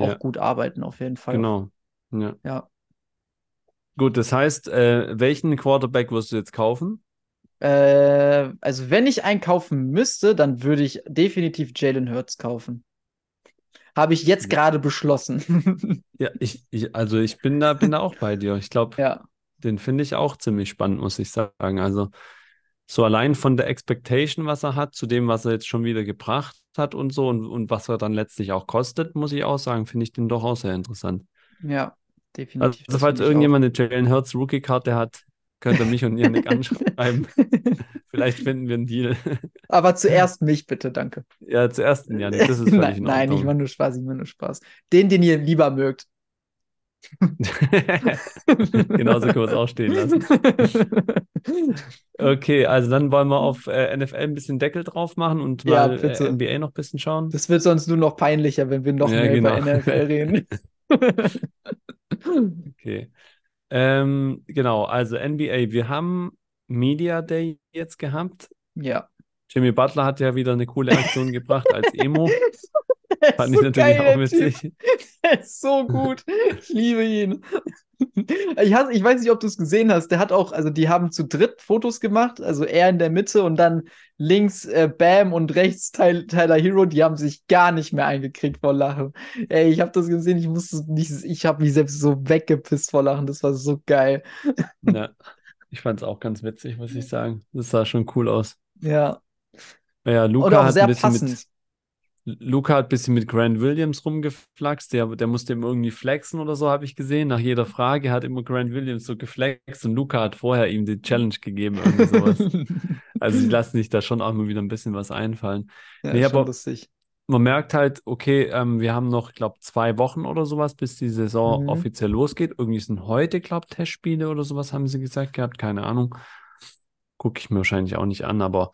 auch gut arbeiten, auf jeden Fall. genau. Ja. Gut, das heißt, äh, welchen Quarterback wirst du jetzt kaufen? Äh, also, wenn ich einen kaufen müsste, dann würde ich definitiv Jalen Hurts kaufen. Habe ich jetzt gerade beschlossen. Ja, ich, ich, also ich bin da, bin da auch bei dir. Ich glaube, ja. den finde ich auch ziemlich spannend, muss ich sagen. Also so allein von der Expectation, was er hat, zu dem, was er jetzt schon wieder gebracht hat und so und, und was er dann letztlich auch kostet, muss ich auch sagen, finde ich den doch auch sehr interessant. Ja, definitiv. das falls irgendjemand eine Jalen Hurts Rookie-Karte hat, könnt ihr mich und Yannick anschreiben. Vielleicht finden wir einen Deal. Aber zuerst mich bitte, danke. Ja, zuerst einen Yannick, das ist völlig nein, in nein, ich mache nur Spaß, ich mache nur Spaß. Den, den ihr lieber mögt. Genauso können wir es auch stehen lassen. Okay, also dann wollen wir auf äh, NFL ein bisschen Deckel drauf machen und Ja, mal äh, NBA noch ein bisschen schauen. Das wird sonst nur noch peinlicher, wenn wir noch Ja, mehr über genau. NFL reden. Okay. Ähm, genau, also NBA, wir haben Media Day jetzt gehabt. ja. Jimmy Butler hat ja wieder eine coole Aktion gebracht als Emo. Fand ich so natürlich geil, auch witzig. Der ist so gut. Ich liebe ihn. Ich, hasse, ich weiß nicht, ob du es gesehen hast. Der hat auch, also die haben zu dritt Fotos gemacht, also er in der Mitte und dann links äh, Bam und rechts Tyler, Tyler Hero. Die haben sich gar nicht mehr eingekriegt vor Lachen. Ey, ich habe das gesehen, ich musste nicht, ich habe mich selbst so weggepisst vor Lachen. Das war so geil. Ja, ich fand es auch ganz witzig, muss ich sagen. Das sah schon cool aus. Ja. Ja, Luca hat sehr ein bisschen passend. mit Luca hat ein bisschen mit Grant Williams rumgeflaxt. Der, der musste ihm irgendwie flexen oder so, habe ich gesehen. Nach jeder Frage hat immer Grant Williams so geflext und Luca hat vorher ihm die Challenge gegeben, irgendwie sowas. Also die lassen sich da schon auch mal wieder ein bisschen was einfallen. ja, Nee, aber- lustig. Man merkt halt, okay, ähm, wir haben noch, glaube zwei Wochen oder sowas, bis die Saison Mhm. offiziell losgeht. Irgendwie sind heute, glaube Testspiele oder sowas, haben sie gesagt gehabt. Keine Ahnung. Gucke ich mir wahrscheinlich auch nicht an, aber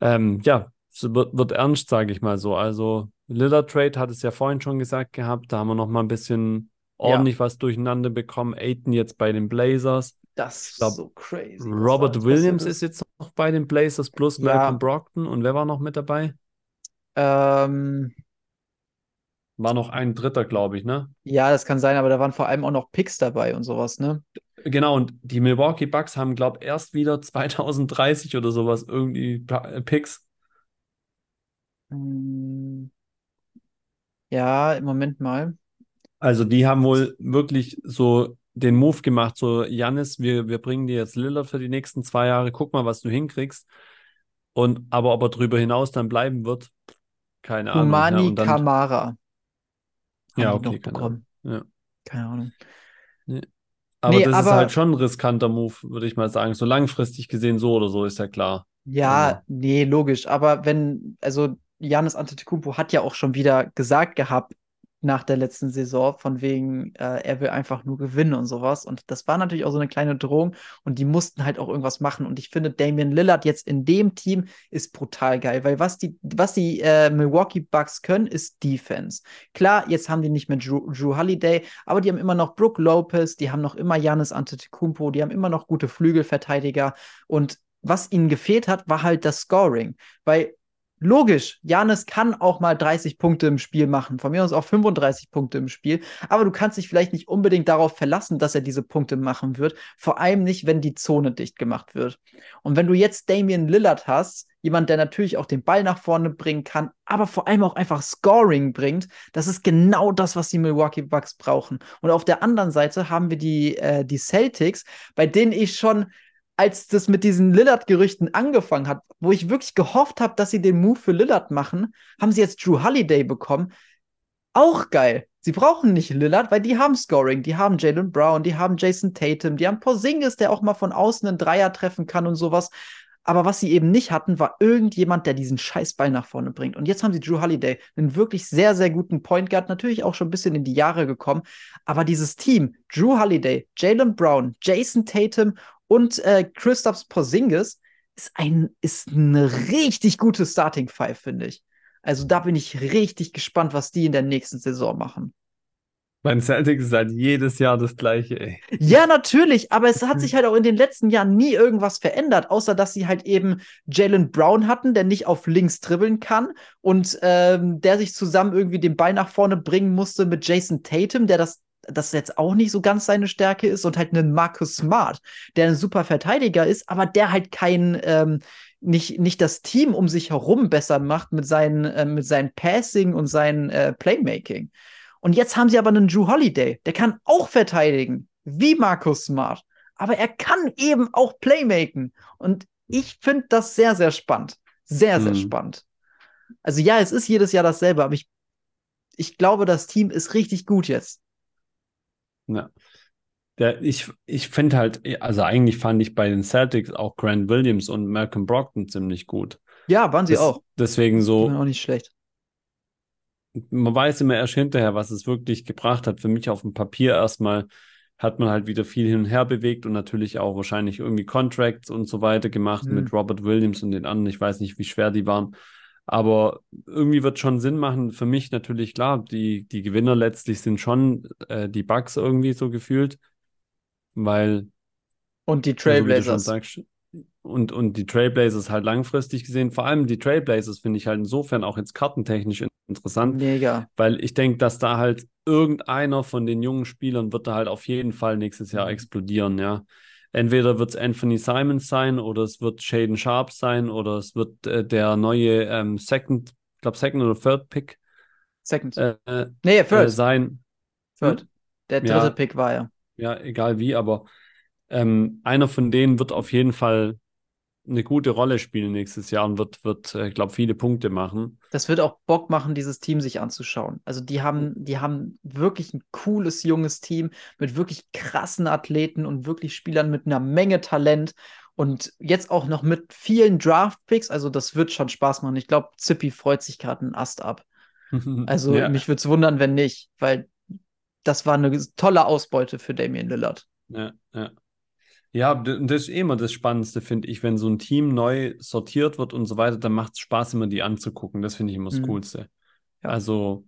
ähm, ja, wird, wird ernst, sage ich mal so. Also Lillard Trade hat es ja vorhin schon gesagt gehabt. Da haben wir noch mal ein bisschen ordentlich was durcheinander bekommen. Aiton jetzt bei den Blazers. Das ist glaub, so crazy. Robert Williams ist jetzt noch bei den Blazers plus Ja. Malcolm Brogdon. Und wer war noch mit dabei? Ähm, War noch ein Dritter, glaube ich, ne? Ja, das kann sein, aber da waren vor allem auch noch Picks dabei und sowas, ne? Genau, und die Milwaukee Bucks haben, glaube ich, erst wieder 2030 oder sowas irgendwie Picks. Mm, Ja, im Moment mal. Also die haben wohl wirklich so den Move gemacht, so Jannis, wir, wir bringen dir jetzt Lillard für die nächsten zwei Jahre, guck mal, was du hinkriegst. Und aber ob er darüber hinaus dann bleiben wird, keine Ahnung. Ja, Humani und dann, Kamara ja, okay, noch keine Ahnung. bekommen. Ja. Keine Ahnung. Nee. Aber Nee, das ist aber halt schon ein riskanter Move, würde ich mal sagen. So langfristig gesehen, so oder so, ist ja klar. ja, Also, nee, logisch. Aber wenn, also Giannis Antetokounmpo hat ja auch schon wieder gesagt gehabt nach der letzten Saison, von wegen, äh, er will einfach nur gewinnen und sowas. Und das war natürlich auch so eine kleine Drohung und die mussten halt auch irgendwas machen. Und ich finde, Damian Lillard jetzt in dem Team ist brutal geil, weil was die, was die äh, Milwaukee Bucks können, ist Defense. Klar, jetzt haben die nicht mehr Drew, Drew Holiday, aber die haben immer noch Brook Lopez, die haben noch immer Giannis Antetokounmpo, die haben immer noch gute Flügelverteidiger und was ihnen gefehlt hat, war halt das Scoring, weil Logisch, Janis kann auch mal 30 Punkte im Spiel machen, von mir aus auch 35 Punkte im Spiel, aber du kannst dich vielleicht nicht unbedingt darauf verlassen, dass er diese Punkte machen wird, vor allem nicht, wenn die Zone dicht gemacht wird. Und wenn du jetzt Damian Lillard hast, jemand, der natürlich auch den Ball nach vorne bringen kann, aber vor allem auch einfach Scoring bringt, das ist genau das, was die Milwaukee Bucks brauchen. Und auf der anderen Seite haben wir die, äh, die Celtics, bei denen ich schon als das mit diesen Lillard-Gerüchten angefangen hat, wo ich wirklich gehofft habe, dass sie den Move für Lillard machen, haben sie jetzt Drew Holiday bekommen. Auch geil. Sie brauchen nicht Lillard, weil die haben Scoring, die haben Jalen Brown, die haben Jason Tatum, die haben Porzingis, der auch mal von außen einen Dreier treffen kann und sowas. Aber was sie eben nicht hatten, war irgendjemand, der diesen Scheißball nach vorne bringt. Und jetzt haben sie Drew Holiday, einen wirklich sehr, sehr guten Point Guard, natürlich auch schon ein bisschen in die Jahre gekommen. Aber dieses Team, Drew Holiday, Jalen Brown, Jason Tatum und äh, Christoph Porzingis ist ein ist eine richtig gute Starting Five, finde ich. Also da bin ich richtig gespannt, was die in der nächsten Saison machen. bei den Celtics ist halt jedes Jahr das Gleiche, ey. Ja, natürlich, aber es hat sich halt auch in den letzten Jahren nie irgendwas verändert, außer dass sie halt eben Jalen Brown hatten, der nicht auf links dribbeln kann und ähm, der sich zusammen irgendwie den Ball nach vorne bringen musste mit Jason Tatum, der das das jetzt auch nicht so ganz seine Stärke ist und halt einen Marcus Smart, der ein super Verteidiger ist, aber der halt kein ähm, nicht, nicht das Team um sich herum besser macht mit seinen, äh, mit seinem Passing und seinem äh, Playmaking. Und jetzt haben sie aber einen Drew Holiday, der kann auch verteidigen, wie Marcus Smart, aber er kann eben auch Playmaken. Und ich finde das sehr, sehr spannend. Sehr, sehr Hm. spannend. Also ja, es ist jedes Jahr dasselbe, aber ich, ich glaube, das Team ist richtig gut jetzt. Ja. Der, ich ich finde halt, also eigentlich fand ich bei den Celtics auch Grant Williams und Malcolm Brogdon ziemlich gut. Ja, waren sie Das, auch. deswegen so, auch nicht schlecht. man weiß immer erst hinterher, was es wirklich gebracht hat. Für mich auf dem Papier erstmal hat man halt wieder viel hin und her bewegt und natürlich auch wahrscheinlich irgendwie Contracts und so weiter gemacht Hm. mit Robert Williams und den anderen. Ich weiß nicht, wie schwer die waren. Aber irgendwie wird schon Sinn machen. Für mich natürlich klar, die, die Gewinner letztlich sind schon äh, die Bucks irgendwie so gefühlt, weil Und die Trailblazers. sagst, und, und die Trailblazers halt langfristig gesehen, vor allem die Trailblazers finde ich halt insofern auch jetzt kartentechnisch in- interessant, Mega. weil ich denke, dass da halt irgendeiner von den jungen Spielern wird da halt auf jeden Fall nächstes Jahr Mhm. explodieren, ja. Entweder wird es Anthony Simons sein oder es wird Shaden Sharp sein oder es wird äh, der neue ähm, Second, ich glaube Second oder Third Pick Second. äh, äh, nee, äh, First. sein. Third. Hm? Der dritte Ja, Pick war er. ja, egal wie, aber ähm, einer von denen wird auf jeden Fall eine gute Rolle spielen nächstes Jahr und wird, wird, äh, glaube viele Punkte machen. Das wird auch Bock machen, dieses Team sich anzuschauen. Also die haben, die haben wirklich ein cooles junges Team mit wirklich krassen Athleten und wirklich Spielern mit einer Menge Talent und jetzt auch noch mit vielen Draft-Picks. Also das wird schon Spaß machen. Ich glaube, Zippy freut sich gerade einen Ast ab. Also Ja, mich würde es wundern, wenn nicht, weil das war eine tolle Ausbeute für Damian Lillard. ja, ja. Ja, das ist eh immer das Spannendste, finde ich, wenn so ein Team neu sortiert wird und so weiter, dann macht es Spaß, immer die anzugucken. Das finde ich immer das Mhm. Coolste. Ja. Also,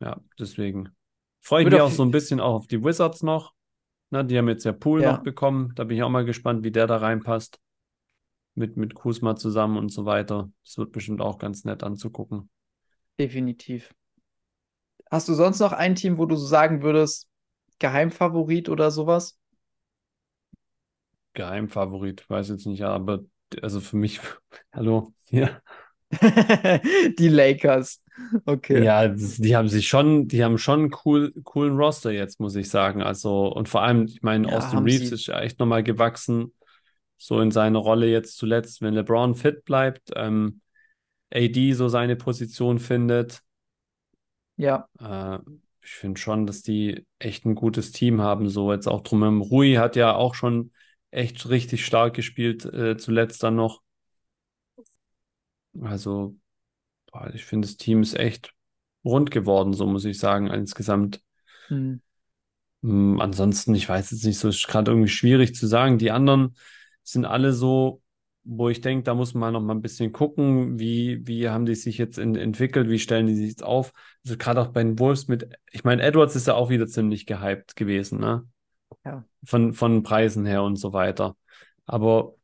ja, deswegen freue ich mich auch so ein bisschen auch auf die Wizards noch. Ne, die haben jetzt ja Pool Ja. noch bekommen. Da bin ich auch mal gespannt, wie der da reinpasst. Mit, mit Kuzma zusammen und so weiter. Das wird bestimmt auch ganz nett anzugucken. Definitiv. Hast du sonst noch ein Team, wo du so sagen würdest, Geheimfavorit oder sowas? Geheimfavorit, weiß jetzt nicht, aber also für mich, hallo, ja. Die Lakers. Okay. Ja, das, die haben sich schon, die haben schon einen cool, coolen Roster jetzt, muss ich sagen. Also, und vor allem, ich meine, Ja, Austin Reeves sie. ist ja echt nochmal gewachsen, so in seiner Rolle jetzt zuletzt, wenn LeBron fit bleibt, ähm, AD so seine Position findet. Ja. Äh, ich finde schon, dass die echt ein gutes Team haben, so jetzt auch drumherum. Rui hat ja auch schon echt richtig stark gespielt, äh, zuletzt dann noch. Also, boah, ich finde, das Team ist echt rund geworden, so muss ich sagen, insgesamt. Hm. Hm, ansonsten, ich weiß jetzt nicht, so ist gerade irgendwie schwierig zu sagen. Die anderen sind alle so, wo ich denke, da muss man noch mal ein bisschen gucken, wie, wie haben die sich jetzt in, entwickelt, wie stellen die sich jetzt auf. Also gerade auch bei den Wolves mit, ich meine, Edwards ist ja auch wieder ziemlich gehypt gewesen, ne? Ja. Von, von Preisen her und so weiter. Aber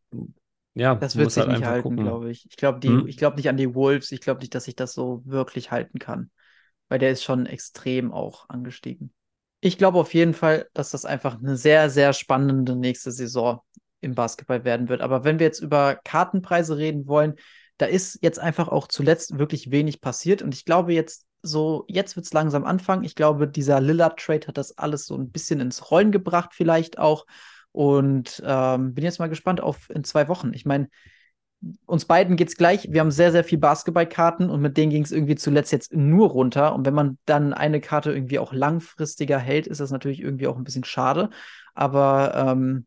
ja, Das wird sich halt nicht halten, glaube ich. Ich glaube Hm? ich glaube nicht an die Wolves. Ich glaube nicht, dass sich das so wirklich halten kann. Weil der ist schon extrem auch angestiegen. Ich glaube auf jeden Fall, dass das einfach eine sehr, sehr spannende nächste Saison im Basketball werden wird. Aber wenn wir jetzt über Kartenpreise reden wollen, da ist jetzt einfach auch zuletzt wirklich wenig passiert. Und ich glaube jetzt so, jetzt wird es langsam anfangen. Ich glaube, dieser Lillard-Trade hat das alles so ein bisschen ins Rollen gebracht, vielleicht auch. Und ähm, bin jetzt mal gespannt auf in zwei Wochen. Ich meine, uns beiden geht's gleich. Wir haben sehr, sehr viel Basketballkarten und mit denen ging es irgendwie zuletzt jetzt nur runter. Und wenn man dann eine Karte irgendwie auch langfristiger hält, ist das natürlich irgendwie auch ein bisschen schade. Aber ähm,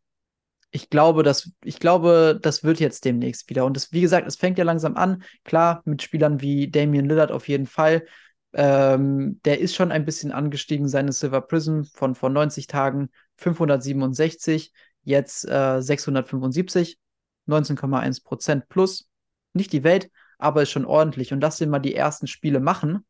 ich glaube, das, ich glaube, das wird jetzt demnächst wieder. Und das, wie gesagt, es fängt ja langsam an. Klar, mit Spielern wie Damian Lillard auf jeden Fall. Ähm, der ist schon ein bisschen angestiegen, seine Silver Prism von vor 90 Tagen 567, jetzt äh, 675, 19,1 Prozent plus. Nicht die Welt, aber ist schon ordentlich. Und lass den mal die ersten Spiele machen.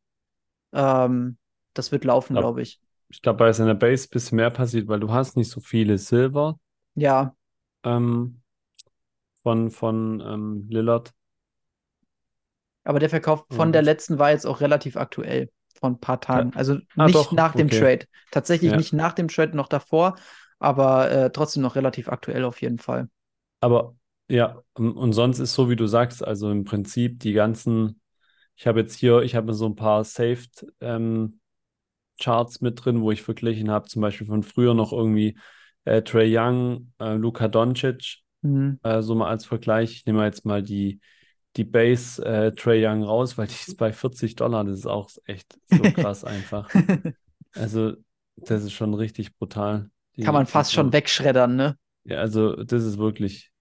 Ähm, das wird laufen, glaube ich. Ich glaube, bei seiner Base ein bisschen mehr passiert, weil du hast nicht so viele Silver Ja, ähm, von, von ähm, Lillard. Aber der Verkauf von Und- der letzten war jetzt auch relativ aktuell, von ein paar Tagen. Also Ah, nicht doch, nach dem okay. Trade. Tatsächlich Ja. nicht nach dem Trade, noch davor, aber äh, trotzdem noch relativ aktuell auf jeden Fall. Aber ja, und sonst ist so, wie du sagst, also im Prinzip die ganzen, ich habe jetzt hier, ich habe so ein paar Saved ähm, Charts mit drin, wo ich verglichen habe, zum Beispiel von früher noch irgendwie äh, Trae Young, äh, Luka Doncic, Mhm. äh, so mal als Vergleich. Ich nehme jetzt mal die, die Base äh, Trae Young raus, weil die ist bei 40 Dollar. Das ist auch echt so krass einfach. Also, das ist schon richtig brutal. Die, Kann man fast schon wegschreddern, ne? Ja, also das ist wirklich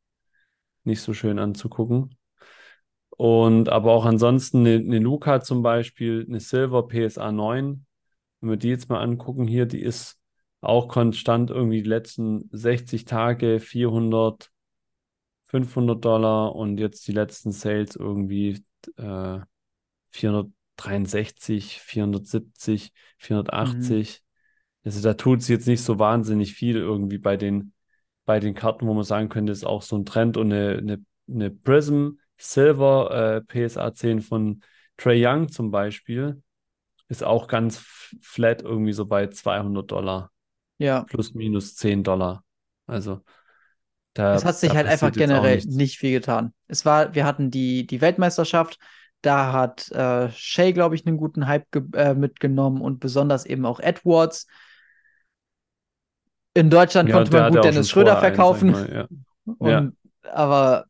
nicht so schön anzugucken. Und aber auch ansonsten eine, eine Luca zum Beispiel, eine Silver PSA 9, wenn wir die jetzt mal angucken hier, die ist auch konstant irgendwie die letzten 60 Tage 400, 500 Dollar und jetzt die letzten Sales irgendwie äh, 463, 470, 480. Also da tut es jetzt nicht so wahnsinnig viel irgendwie bei den, bei den Karten, wo man sagen könnte, ist auch so ein Trend und eine, eine, eine Prism Silver äh, PSA 10 von Trae Young zum Beispiel ist auch ganz flat irgendwie so bei 200 Dollar Ja. plus minus 10 Dollar. Also da, Es hat sich halt einfach generell nicht viel getan. Es war, wir hatten die, die Weltmeisterschaft, da hat äh, Shea, glaube ich, einen guten Hype äh, mitgenommen und besonders eben auch Edwards. In Deutschland Ja, konnte man gut Dennis Schröder verkaufen. mal, ja. Und, Aber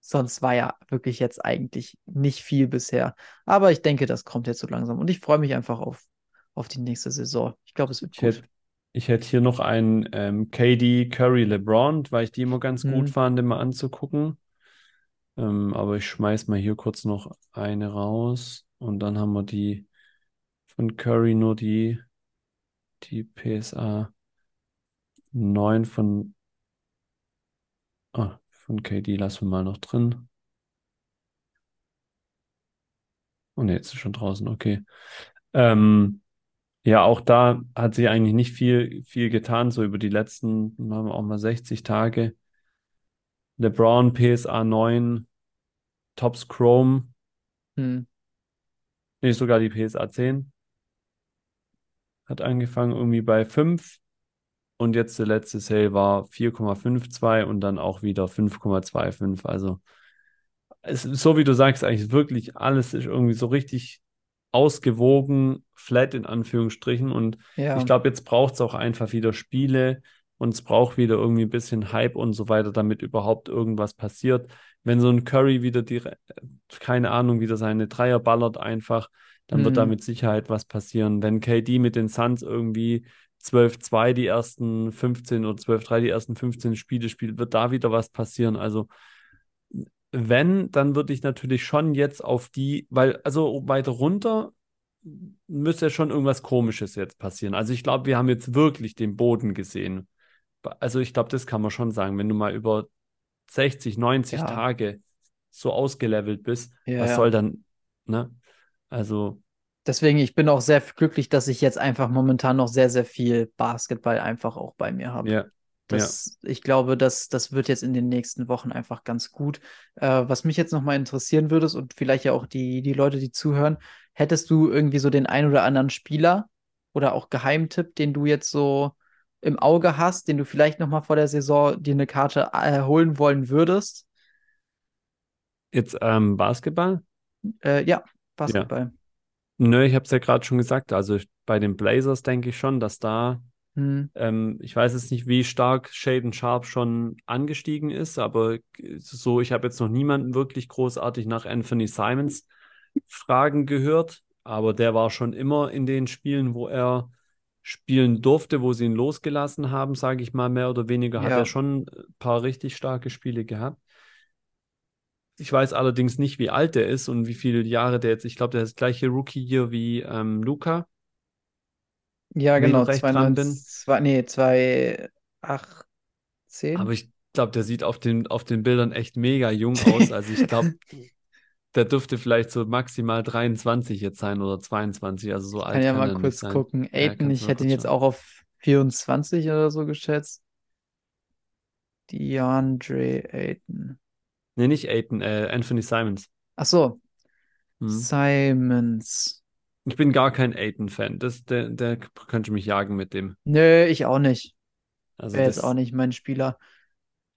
sonst war ja wirklich jetzt eigentlich nicht viel bisher. Aber ich denke, das kommt jetzt so langsam. Und ich freue mich einfach auf, auf die nächste Saison. Ich glaube, es wird Ich gut. hätte, ich hätte hier noch einen ähm, KD Curry LeBron, weil ich die immer ganz Mhm. gut fand, immer anzugucken. Ähm, aber ich schmeiß mal hier kurz noch eine raus und dann haben wir die von Curry nur die, die PSA 9 von, ah, von KD lassen wir mal noch drin. Oh ne, jetzt ist schon draußen, okay. Ähm, ja, auch da hat sich eigentlich nicht viel, viel getan, so über die letzten, machen wir auch mal 60 Tage. LeBron PSA 9, Topps Chrome, Hm. nee, sogar die PSA 10. hat angefangen irgendwie bei 5 und jetzt der letzte Sale war 4,52 und dann auch wieder 5,25. Also es so, wie du sagst, eigentlich wirklich alles ist irgendwie so richtig ausgewogen, flat in Anführungsstrichen. Und Ja, ich glaube, jetzt braucht es auch einfach wieder Spiele und es braucht wieder irgendwie ein bisschen Hype und so weiter, damit überhaupt irgendwas passiert. Wenn so ein Curry wieder die, keine Ahnung, wieder seine Dreier ballert einfach, dann wird da hm, mit Sicherheit was passieren. Wenn KD mit den Suns irgendwie 12-2 die ersten 15 oder 12-3 die ersten 15 Spiele spielt, wird da wieder was passieren. Also wenn, dann würde ich natürlich schon jetzt auf die, weil, also weiter runter müsste ja schon irgendwas Komisches jetzt passieren. Also ich glaube, wir haben jetzt wirklich den Boden gesehen. Also ich glaube, das kann man schon sagen. Wenn du mal über 60, 90 ja, Tage so ausgelevelt bist, ja, was soll dann, ne? Also, Deswegen, ich bin auch sehr glücklich, dass ich jetzt einfach momentan noch sehr, sehr viel Basketball einfach auch bei mir habe. ja, ja. Das, ich glaube, das, das wird jetzt in den nächsten Wochen einfach ganz gut. Äh, was mich jetzt nochmal interessieren würde, und vielleicht ja auch die, die Leute, die zuhören, hättest du irgendwie so den ein oder anderen Spieler oder auch Geheimtipp, den du jetzt so im Auge hast, den du vielleicht nochmal vor der Saison dir eine Karte äh, holen wollen würdest? Jetzt ähm, Basketball? Äh, ja, Ja. Basketball. Nö, ich habe es ja gerade schon gesagt. Also bei den Blazers denke ich schon, dass da Hm, Ähm, ich weiß jetzt nicht, wie stark Shaden Sharp schon angestiegen ist, aber so, ich habe jetzt noch niemanden wirklich großartig nach Anthony Simons Fragen gehört, aber der war schon immer in den Spielen, wo er spielen durfte, wo sie ihn losgelassen haben, sage ich mal, mehr oder weniger, hat er ja. schon ein paar richtig starke Spiele gehabt. Ich weiß allerdings nicht, wie alt der ist und wie viele Jahre der jetzt, ich glaube, der ist das gleiche Rookie hier wie ähm, Luca, Ja, genau, noch recht dran 92, bin. zwei, nee, 2018. Aber ich glaube, der sieht auf den, auf den Bildern echt mega jung aus. Also ich glaube, der dürfte vielleicht so maximal 23 jetzt sein oder 22. Also so Ich kann alt ja kann mal er nicht kurz gucken. Ja, kannst du ich mal hätte ihn jetzt auch auf 24 oder so geschätzt. DeAndre Ayton. Nee, nicht Aiton, äh, Anthony Simons. Ach so, Hm. Simons. Ich bin gar kein Aiton-Fan. Das, der, der könnte mich jagen mit dem. Nö, ich auch nicht. Also Wäre jetzt auch nicht mein Spieler.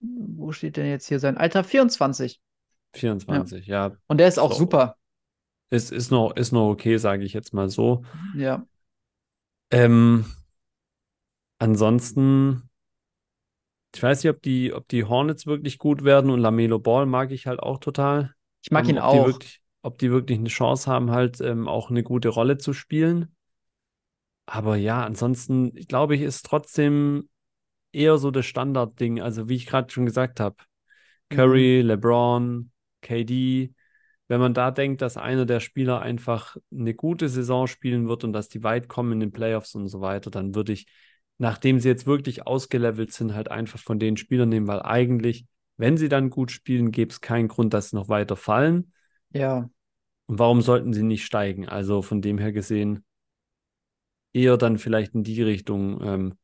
Wo steht denn jetzt hier sein Alter? 24. Ja. 24, ja, Und der ist auch so. super. Ist, ist noch, ist noch okay, sage ich jetzt mal so. Ja. Ähm, ansonsten, ich weiß nicht, ob die, ob die Hornets wirklich gut werden und Lamelo Ball mag ich halt auch total. Ich mag Ähm, ihn auch. wirklich, ob die wirklich eine Chance haben, halt ähm, auch eine gute Rolle zu spielen. Aber ja, ansonsten glaube ich, ist trotzdem eher so das Standardding. Also wie ich gerade schon gesagt habe, Mhm. Curry, LeBron, KD. Wenn man da denkt, dass einer der Spieler einfach eine gute Saison spielen wird und dass die weit kommen in den Playoffs und so weiter, dann würde ich, nachdem sie jetzt wirklich ausgelevelt sind, halt einfach von den Spielern nehmen, weil eigentlich, wenn sie dann gut spielen, gäbe es keinen Grund, dass sie noch weiter fallen. Ja. Und warum sollten sie nicht steigen? Also von dem her gesehen, eher dann vielleicht in die Richtung ähm,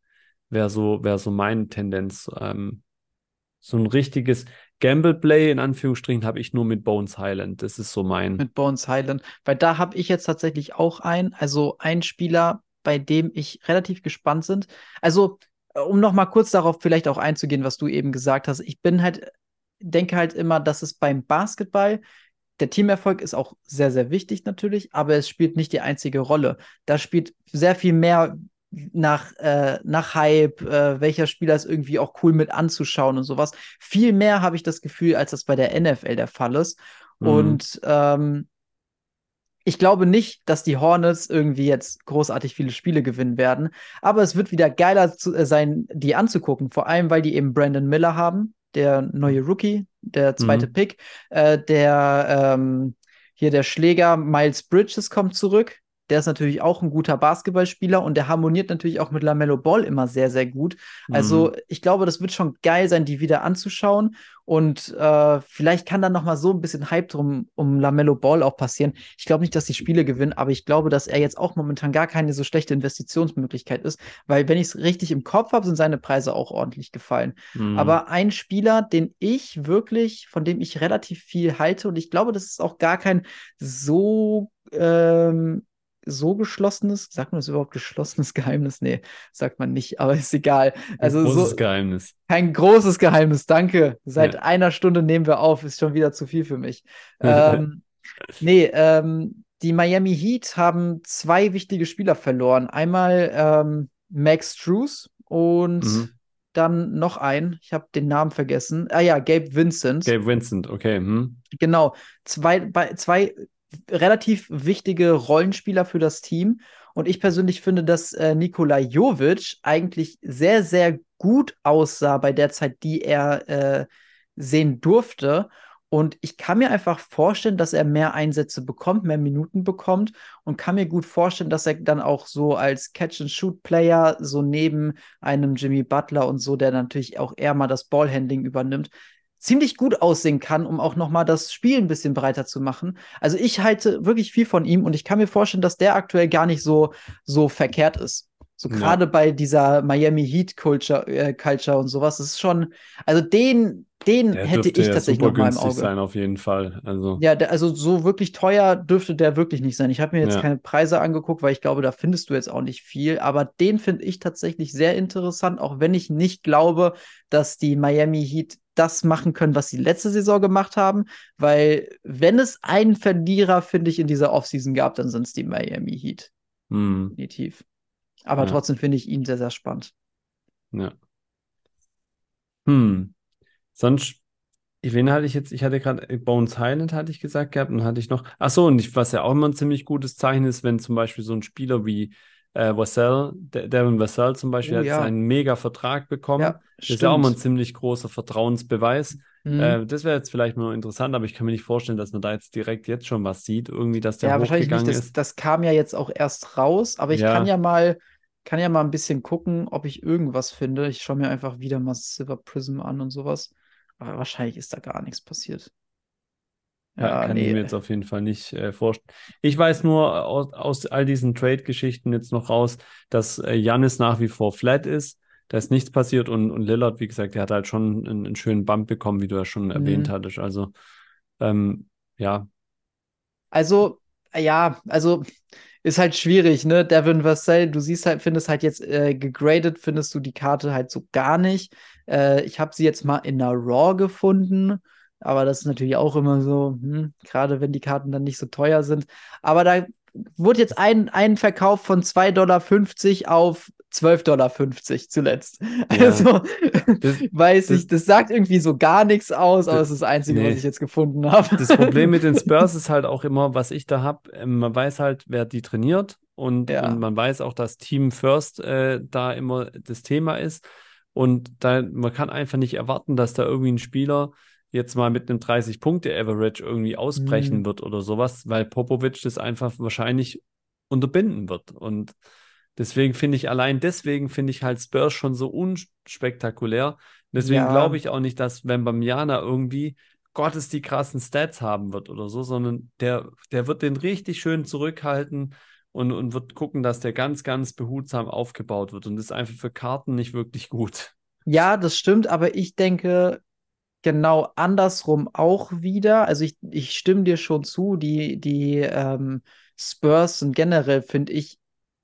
wäre so, wär so meine Tendenz. Ähm, so ein richtiges Gamble-Play in Anführungsstrichen habe ich nur mit Bones Highland. Das ist so mein. mit Bones Highland, weil da habe ich jetzt tatsächlich auch einen, also einen Spieler, bei dem ich relativ gespannt bin. Also, äh, um noch mal kurz darauf vielleicht auch einzugehen, was du eben gesagt hast, ich bin halt, denke halt immer, dass es beim Basketball, der Teamerfolg ist auch sehr, sehr wichtig natürlich, aber es spielt nicht die einzige Rolle. Da spielt sehr viel mehr nach, äh, nach Hype, äh, welcher Spieler ist irgendwie auch cool mit anzuschauen und sowas. Viel mehr habe ich das Gefühl, als das bei der NFL der Fall ist. Mhm. Und ähm, ich glaube nicht, dass die Hornets irgendwie jetzt großartig viele Spiele gewinnen werden, aber es wird wieder geiler zu, äh, sein, die anzugucken, vor allem weil die eben Brandon Miller haben, der neue Rookie, der zweite Mhm. Pick, äh, der ähm, hier der Schläger Miles Bridges kommt zurück. Der ist natürlich auch ein guter Basketballspieler und der harmoniert natürlich auch mit LaMelo Ball immer sehr, sehr gut. Also Mhm. ich glaube, das wird schon geil sein, die wieder anzuschauen. Und äh, vielleicht kann dann noch mal so ein bisschen Hype drum um LaMelo Ball auch passieren. Ich glaube nicht, dass die Spiele gewinnen, aber ich glaube, dass er jetzt auch momentan gar keine so schlechte Investitionsmöglichkeit ist, weil wenn ich es richtig im Kopf habe, sind seine Preise auch ordentlich gefallen. Mhm. Aber ein Spieler, den ich wirklich, von dem ich relativ viel halte und ich glaube, das ist auch gar kein so ähm, so geschlossenes, sagt man das überhaupt geschlossenes Geheimnis? Nee, sagt man nicht, aber ist egal. Also Ein großes so Geheimnis. kein großes Geheimnis, danke. Seit ja. einer Stunde nehmen wir auf, ist schon wieder zu viel für mich. ähm, nee, ähm, die Miami Heat haben zwei wichtige Spieler verloren. Einmal ähm, Max Struess und mhm. dann noch ein, ich habe den Namen vergessen. Ah ja, Gabe Vincent. Gabe Vincent, okay. Hm. Genau, zwei, bei, zwei relativ wichtige Rollenspieler für das Team. Und ich persönlich finde, dass äh, Nikola Jovic eigentlich sehr, sehr gut aussah bei der Zeit, die er äh, sehen durfte. Und ich kann mir einfach vorstellen, dass er mehr Einsätze bekommt, mehr Minuten bekommt und kann mir gut vorstellen, dass er dann auch so als Catch-and-Shoot-Player so neben einem Jimmy Butler und so, der natürlich auch eher mal das Ballhandling übernimmt, ziemlich gut aussehen kann, um auch noch mal das Spiel ein bisschen breiter zu machen. Also ich halte wirklich viel von ihm und ich kann mir vorstellen, dass der aktuell gar nicht so so verkehrt ist. So gerade ja. bei dieser Miami Heat Culture, äh, Culture und sowas, das ist schon, also den, den der hätte ich tatsächlich noch mal im Auge. sein auf jeden Fall. Also ja, der, also so wirklich teuer dürfte der wirklich nicht sein. Ich habe mir jetzt ja. keine Preise angeguckt, weil ich glaube, da findest du jetzt auch nicht viel. Aber den finde ich tatsächlich sehr interessant, auch wenn ich nicht glaube, dass die Miami Heat das machen können, was sie letzte Saison gemacht haben. Weil wenn es einen Verlierer, finde ich, in dieser Offseason gab, dann sind es die Miami Heat. Hm. Definitiv. Aber ja. trotzdem finde ich ihn sehr, sehr spannend. Ja. Hm. Sonst, wen hatte ich jetzt? Ich hatte gerade äh, Bones Highland, hatte ich gesagt gehabt, und hatte ich noch. Ach so, und ich, was ja auch immer ein ziemlich gutes Zeichen ist, wenn zum Beispiel so ein Spieler wie äh, Vassell, Devin Vassell zum Beispiel, oh, ja. hat einen mega Vertrag bekommen. Ja, das ist ja auch mal ein ziemlich großer Vertrauensbeweis. Mhm. Äh, das wäre jetzt vielleicht mal interessant, aber ich kann mir nicht vorstellen, dass man da jetzt direkt jetzt schon was sieht, irgendwie, dass der ja, wahrscheinlich nicht. Das, ist. das kam ja jetzt auch erst raus, aber ich ja. kann ja mal kann ja mal ein bisschen gucken, ob ich irgendwas finde. Ich schaue mir einfach wieder mal Silver Prism an und sowas. Aber wahrscheinlich ist da gar nichts passiert. Ja, kann nee. ich mir jetzt auf jeden Fall nicht äh, vorstellen. Ich weiß nur aus, aus all diesen Trade-Geschichten jetzt noch raus, dass äh, Janis nach wie vor flat ist. Da ist nichts passiert und, und Lillard, wie gesagt, der hat halt schon einen, einen schönen Bump bekommen, wie du ja schon mhm. erwähnt hattest. Also, ähm, ja. Also, ja, also ist halt schwierig, ne? Devin Vassell, du siehst halt, findest halt jetzt äh, gegradet, findest du die Karte halt so gar nicht. Äh, ich habe sie jetzt mal in der Raw gefunden. Aber das ist natürlich auch immer so, hm, gerade wenn die Karten dann nicht so teuer sind. Aber da wurde jetzt ein, ein Verkauf von 2,50 Dollar auf 12,50 Dollar zuletzt. Ja. Also, das, weiß das, ich, das sagt irgendwie so gar nichts aus, aber es ist das Einzige, nee. was ich jetzt gefunden habe. Das Problem mit den Spurs ist halt auch immer, was ich da habe, ähm, man weiß halt, wer die trainiert und, ja. und man weiß auch, dass Team First äh, da immer das Thema ist. Und da, man kann einfach nicht erwarten, dass da irgendwie ein Spieler jetzt mal mit einem 30-Punkte-Average irgendwie ausbrechen mhm. wird oder sowas, weil Popovic das einfach wahrscheinlich unterbinden wird. Und deswegen finde ich, allein deswegen finde ich halt Spurs schon so unspektakulär. Deswegen ja. glaube ich auch nicht, dass Wembamiana irgendwie Gottes die krassen Stats haben wird oder so, sondern der, der wird den richtig schön zurückhalten und, und wird gucken, dass der ganz, ganz behutsam aufgebaut wird. Und das ist einfach für Karten nicht wirklich gut. Ja, das stimmt, aber ich denke, genau andersrum auch wieder. Also ich, ich stimme dir schon zu, die, die ähm, Spurs sind generell, finde ich,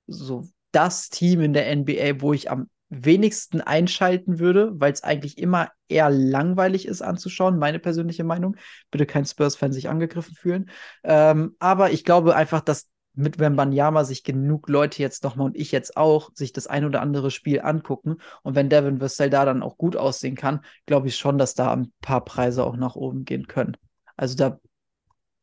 so das Team in der NBA, wo ich am wenigsten einschalten würde, weil es eigentlich immer eher langweilig ist anzuschauen, meine persönliche Meinung. Bitte kein Spurs-Fan sich angegriffen fühlen. Ähm, aber ich glaube einfach, dass mit Wembanyama sich genug Leute jetzt nochmal und ich jetzt auch sich das ein oder andere Spiel angucken. Und wenn Devin Vassell da dann auch gut aussehen kann, glaube ich schon, dass da ein paar Preise auch nach oben gehen können. Also da,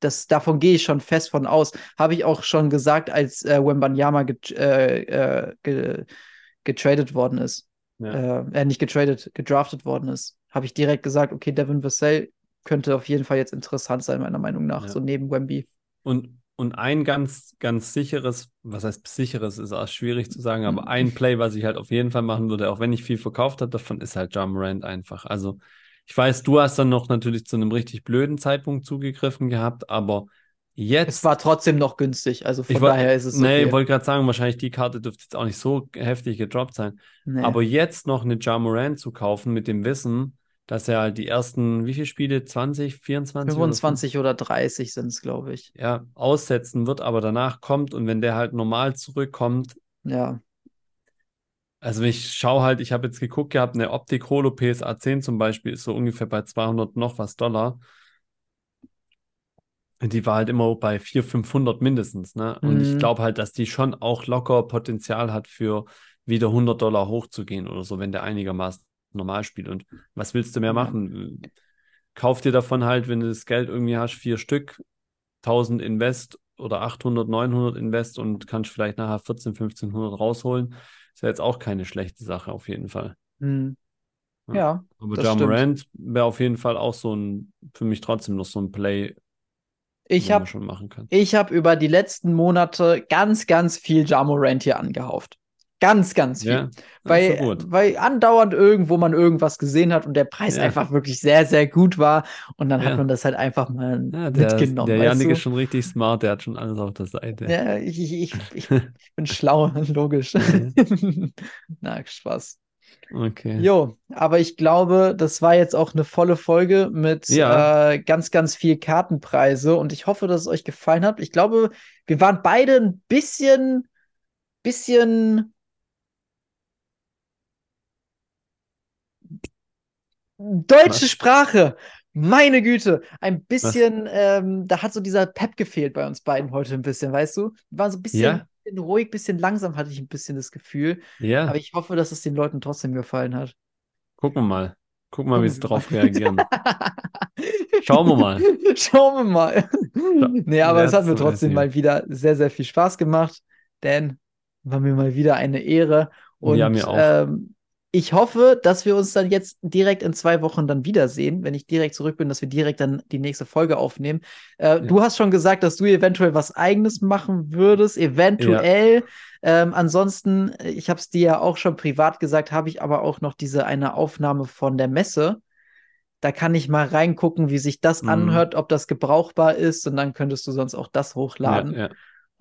das, davon gehe ich schon fest von aus. Habe ich auch schon gesagt, als äh, Wembanyama get, äh, äh, ge, getradet worden ist. Ja. Äh, äh, nicht getradet, gedraftet worden ist. Habe ich direkt gesagt, okay, Devin Vassell könnte auf jeden Fall jetzt interessant sein, meiner Meinung nach, ja. so neben Wemby. Und und ein ganz, ganz sicheres, was heißt sicheres, ist auch schwierig zu sagen, aber ein Play, was ich halt auf jeden Fall machen würde, auch wenn ich viel verkauft habe, davon ist halt Jump Rand einfach. Also ich weiß, du hast dann noch natürlich zu einem richtig blöden Zeitpunkt zugegriffen gehabt, aber jetzt. Es war trotzdem noch günstig, also von wollt, daher ist es. Okay. Nee, ich wollte gerade sagen, wahrscheinlich die Karte dürfte jetzt auch nicht so heftig gedroppt sein. Nee. Aber jetzt noch eine Jamorant zu kaufen mit dem Wissen, dass er halt die ersten, wie viele Spiele? 20, 24? 25 oder, oder 30 sind es, glaube ich. Ja, aussetzen wird, aber danach kommt und wenn der halt normal zurückkommt. Ja. Also ich schaue halt, ich habe jetzt geguckt gehabt, eine Optik Holo PSA 10 zum Beispiel ist so ungefähr bei 200 noch was Dollar. Die war halt immer bei 400, 500 mindestens, ne? Und mhm. ich glaube halt, dass die schon auch locker Potenzial hat für wieder 100 Dollar hochzugehen oder so, wenn der einigermaßen normal spielt. Und was willst du mehr machen? Kauf dir davon halt, wenn du das Geld irgendwie hast, vier Stück, 1000 Invest oder 800, 900 Invest und kannst vielleicht nachher 14, 1500 rausholen. Ist ja jetzt auch keine schlechte Sache auf jeden Fall. Mhm. Ja. ja. Aber Jamorant wäre auf jeden Fall auch so ein, für mich trotzdem noch so ein Play, ich habe hab über die letzten Monate ganz, ganz viel Jamorant hier angehauft. Ganz, ganz viel. Ja, weil, weil andauernd irgendwo man irgendwas gesehen hat und der Preis ja. einfach wirklich sehr, sehr gut war. Und dann ja. hat man das halt einfach mal ja, der, mitgenommen. Der Janik ist schon richtig smart, der hat schon alles auf der Seite. Ja, ich, ich, ich, ich bin schlau, logisch. Na, Spaß. Okay. Jo, aber ich glaube, das war jetzt auch eine volle Folge mit ja. äh, ganz, ganz viel Kartenpreise und ich hoffe, dass es euch gefallen hat. Ich glaube, wir waren beide ein bisschen, bisschen deutsche Was? Sprache. Meine Güte, ein bisschen, ähm, da hat so dieser Pep gefehlt bei uns beiden heute ein bisschen, weißt du? Wir waren so ein bisschen, ja bisschen ruhig, bisschen langsam, hatte ich ein bisschen das Gefühl. Ja. Aber ich hoffe, dass es den Leuten trotzdem gefallen hat. Gucken wir mal. Gucken wir mal, wie sie drauf reagieren. Schauen wir mal. Schauen wir mal. nee, aber es hat mir trotzdem mal wieder sehr, sehr viel Spaß gemacht, denn war mir mal wieder eine Ehre. Und ja, mir auch. Ähm, ich hoffe, dass wir uns dann jetzt direkt in zwei Wochen dann wiedersehen, wenn ich direkt zurück bin, dass wir direkt dann die nächste Folge aufnehmen. Äh, ja. Du hast schon gesagt, dass du eventuell was Eigenes machen würdest, eventuell. Ja. Ähm, ansonsten, ich habe es dir ja auch schon privat gesagt, habe ich aber auch noch diese eine Aufnahme von der Messe. Da kann ich mal reingucken, wie sich das mhm. anhört, ob das gebrauchbar ist und dann könntest du sonst auch das hochladen. Ja,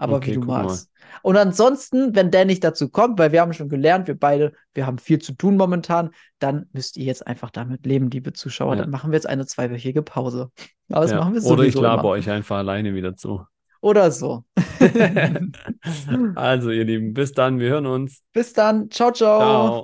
aber okay, wie du magst. Und ansonsten, wenn der nicht dazu kommt, weil wir haben schon gelernt, wir beide, wir haben viel zu tun momentan, dann müsst ihr jetzt einfach damit leben, liebe Zuschauer. Ja. Dann machen wir jetzt eine zweiwöchige Pause. Aber das ja. machen wir so. Oder ich labe euch einfach alleine wieder zu. Oder so. also, ihr Lieben, bis dann, wir hören uns. Bis dann. Ciao, ciao. Ciao.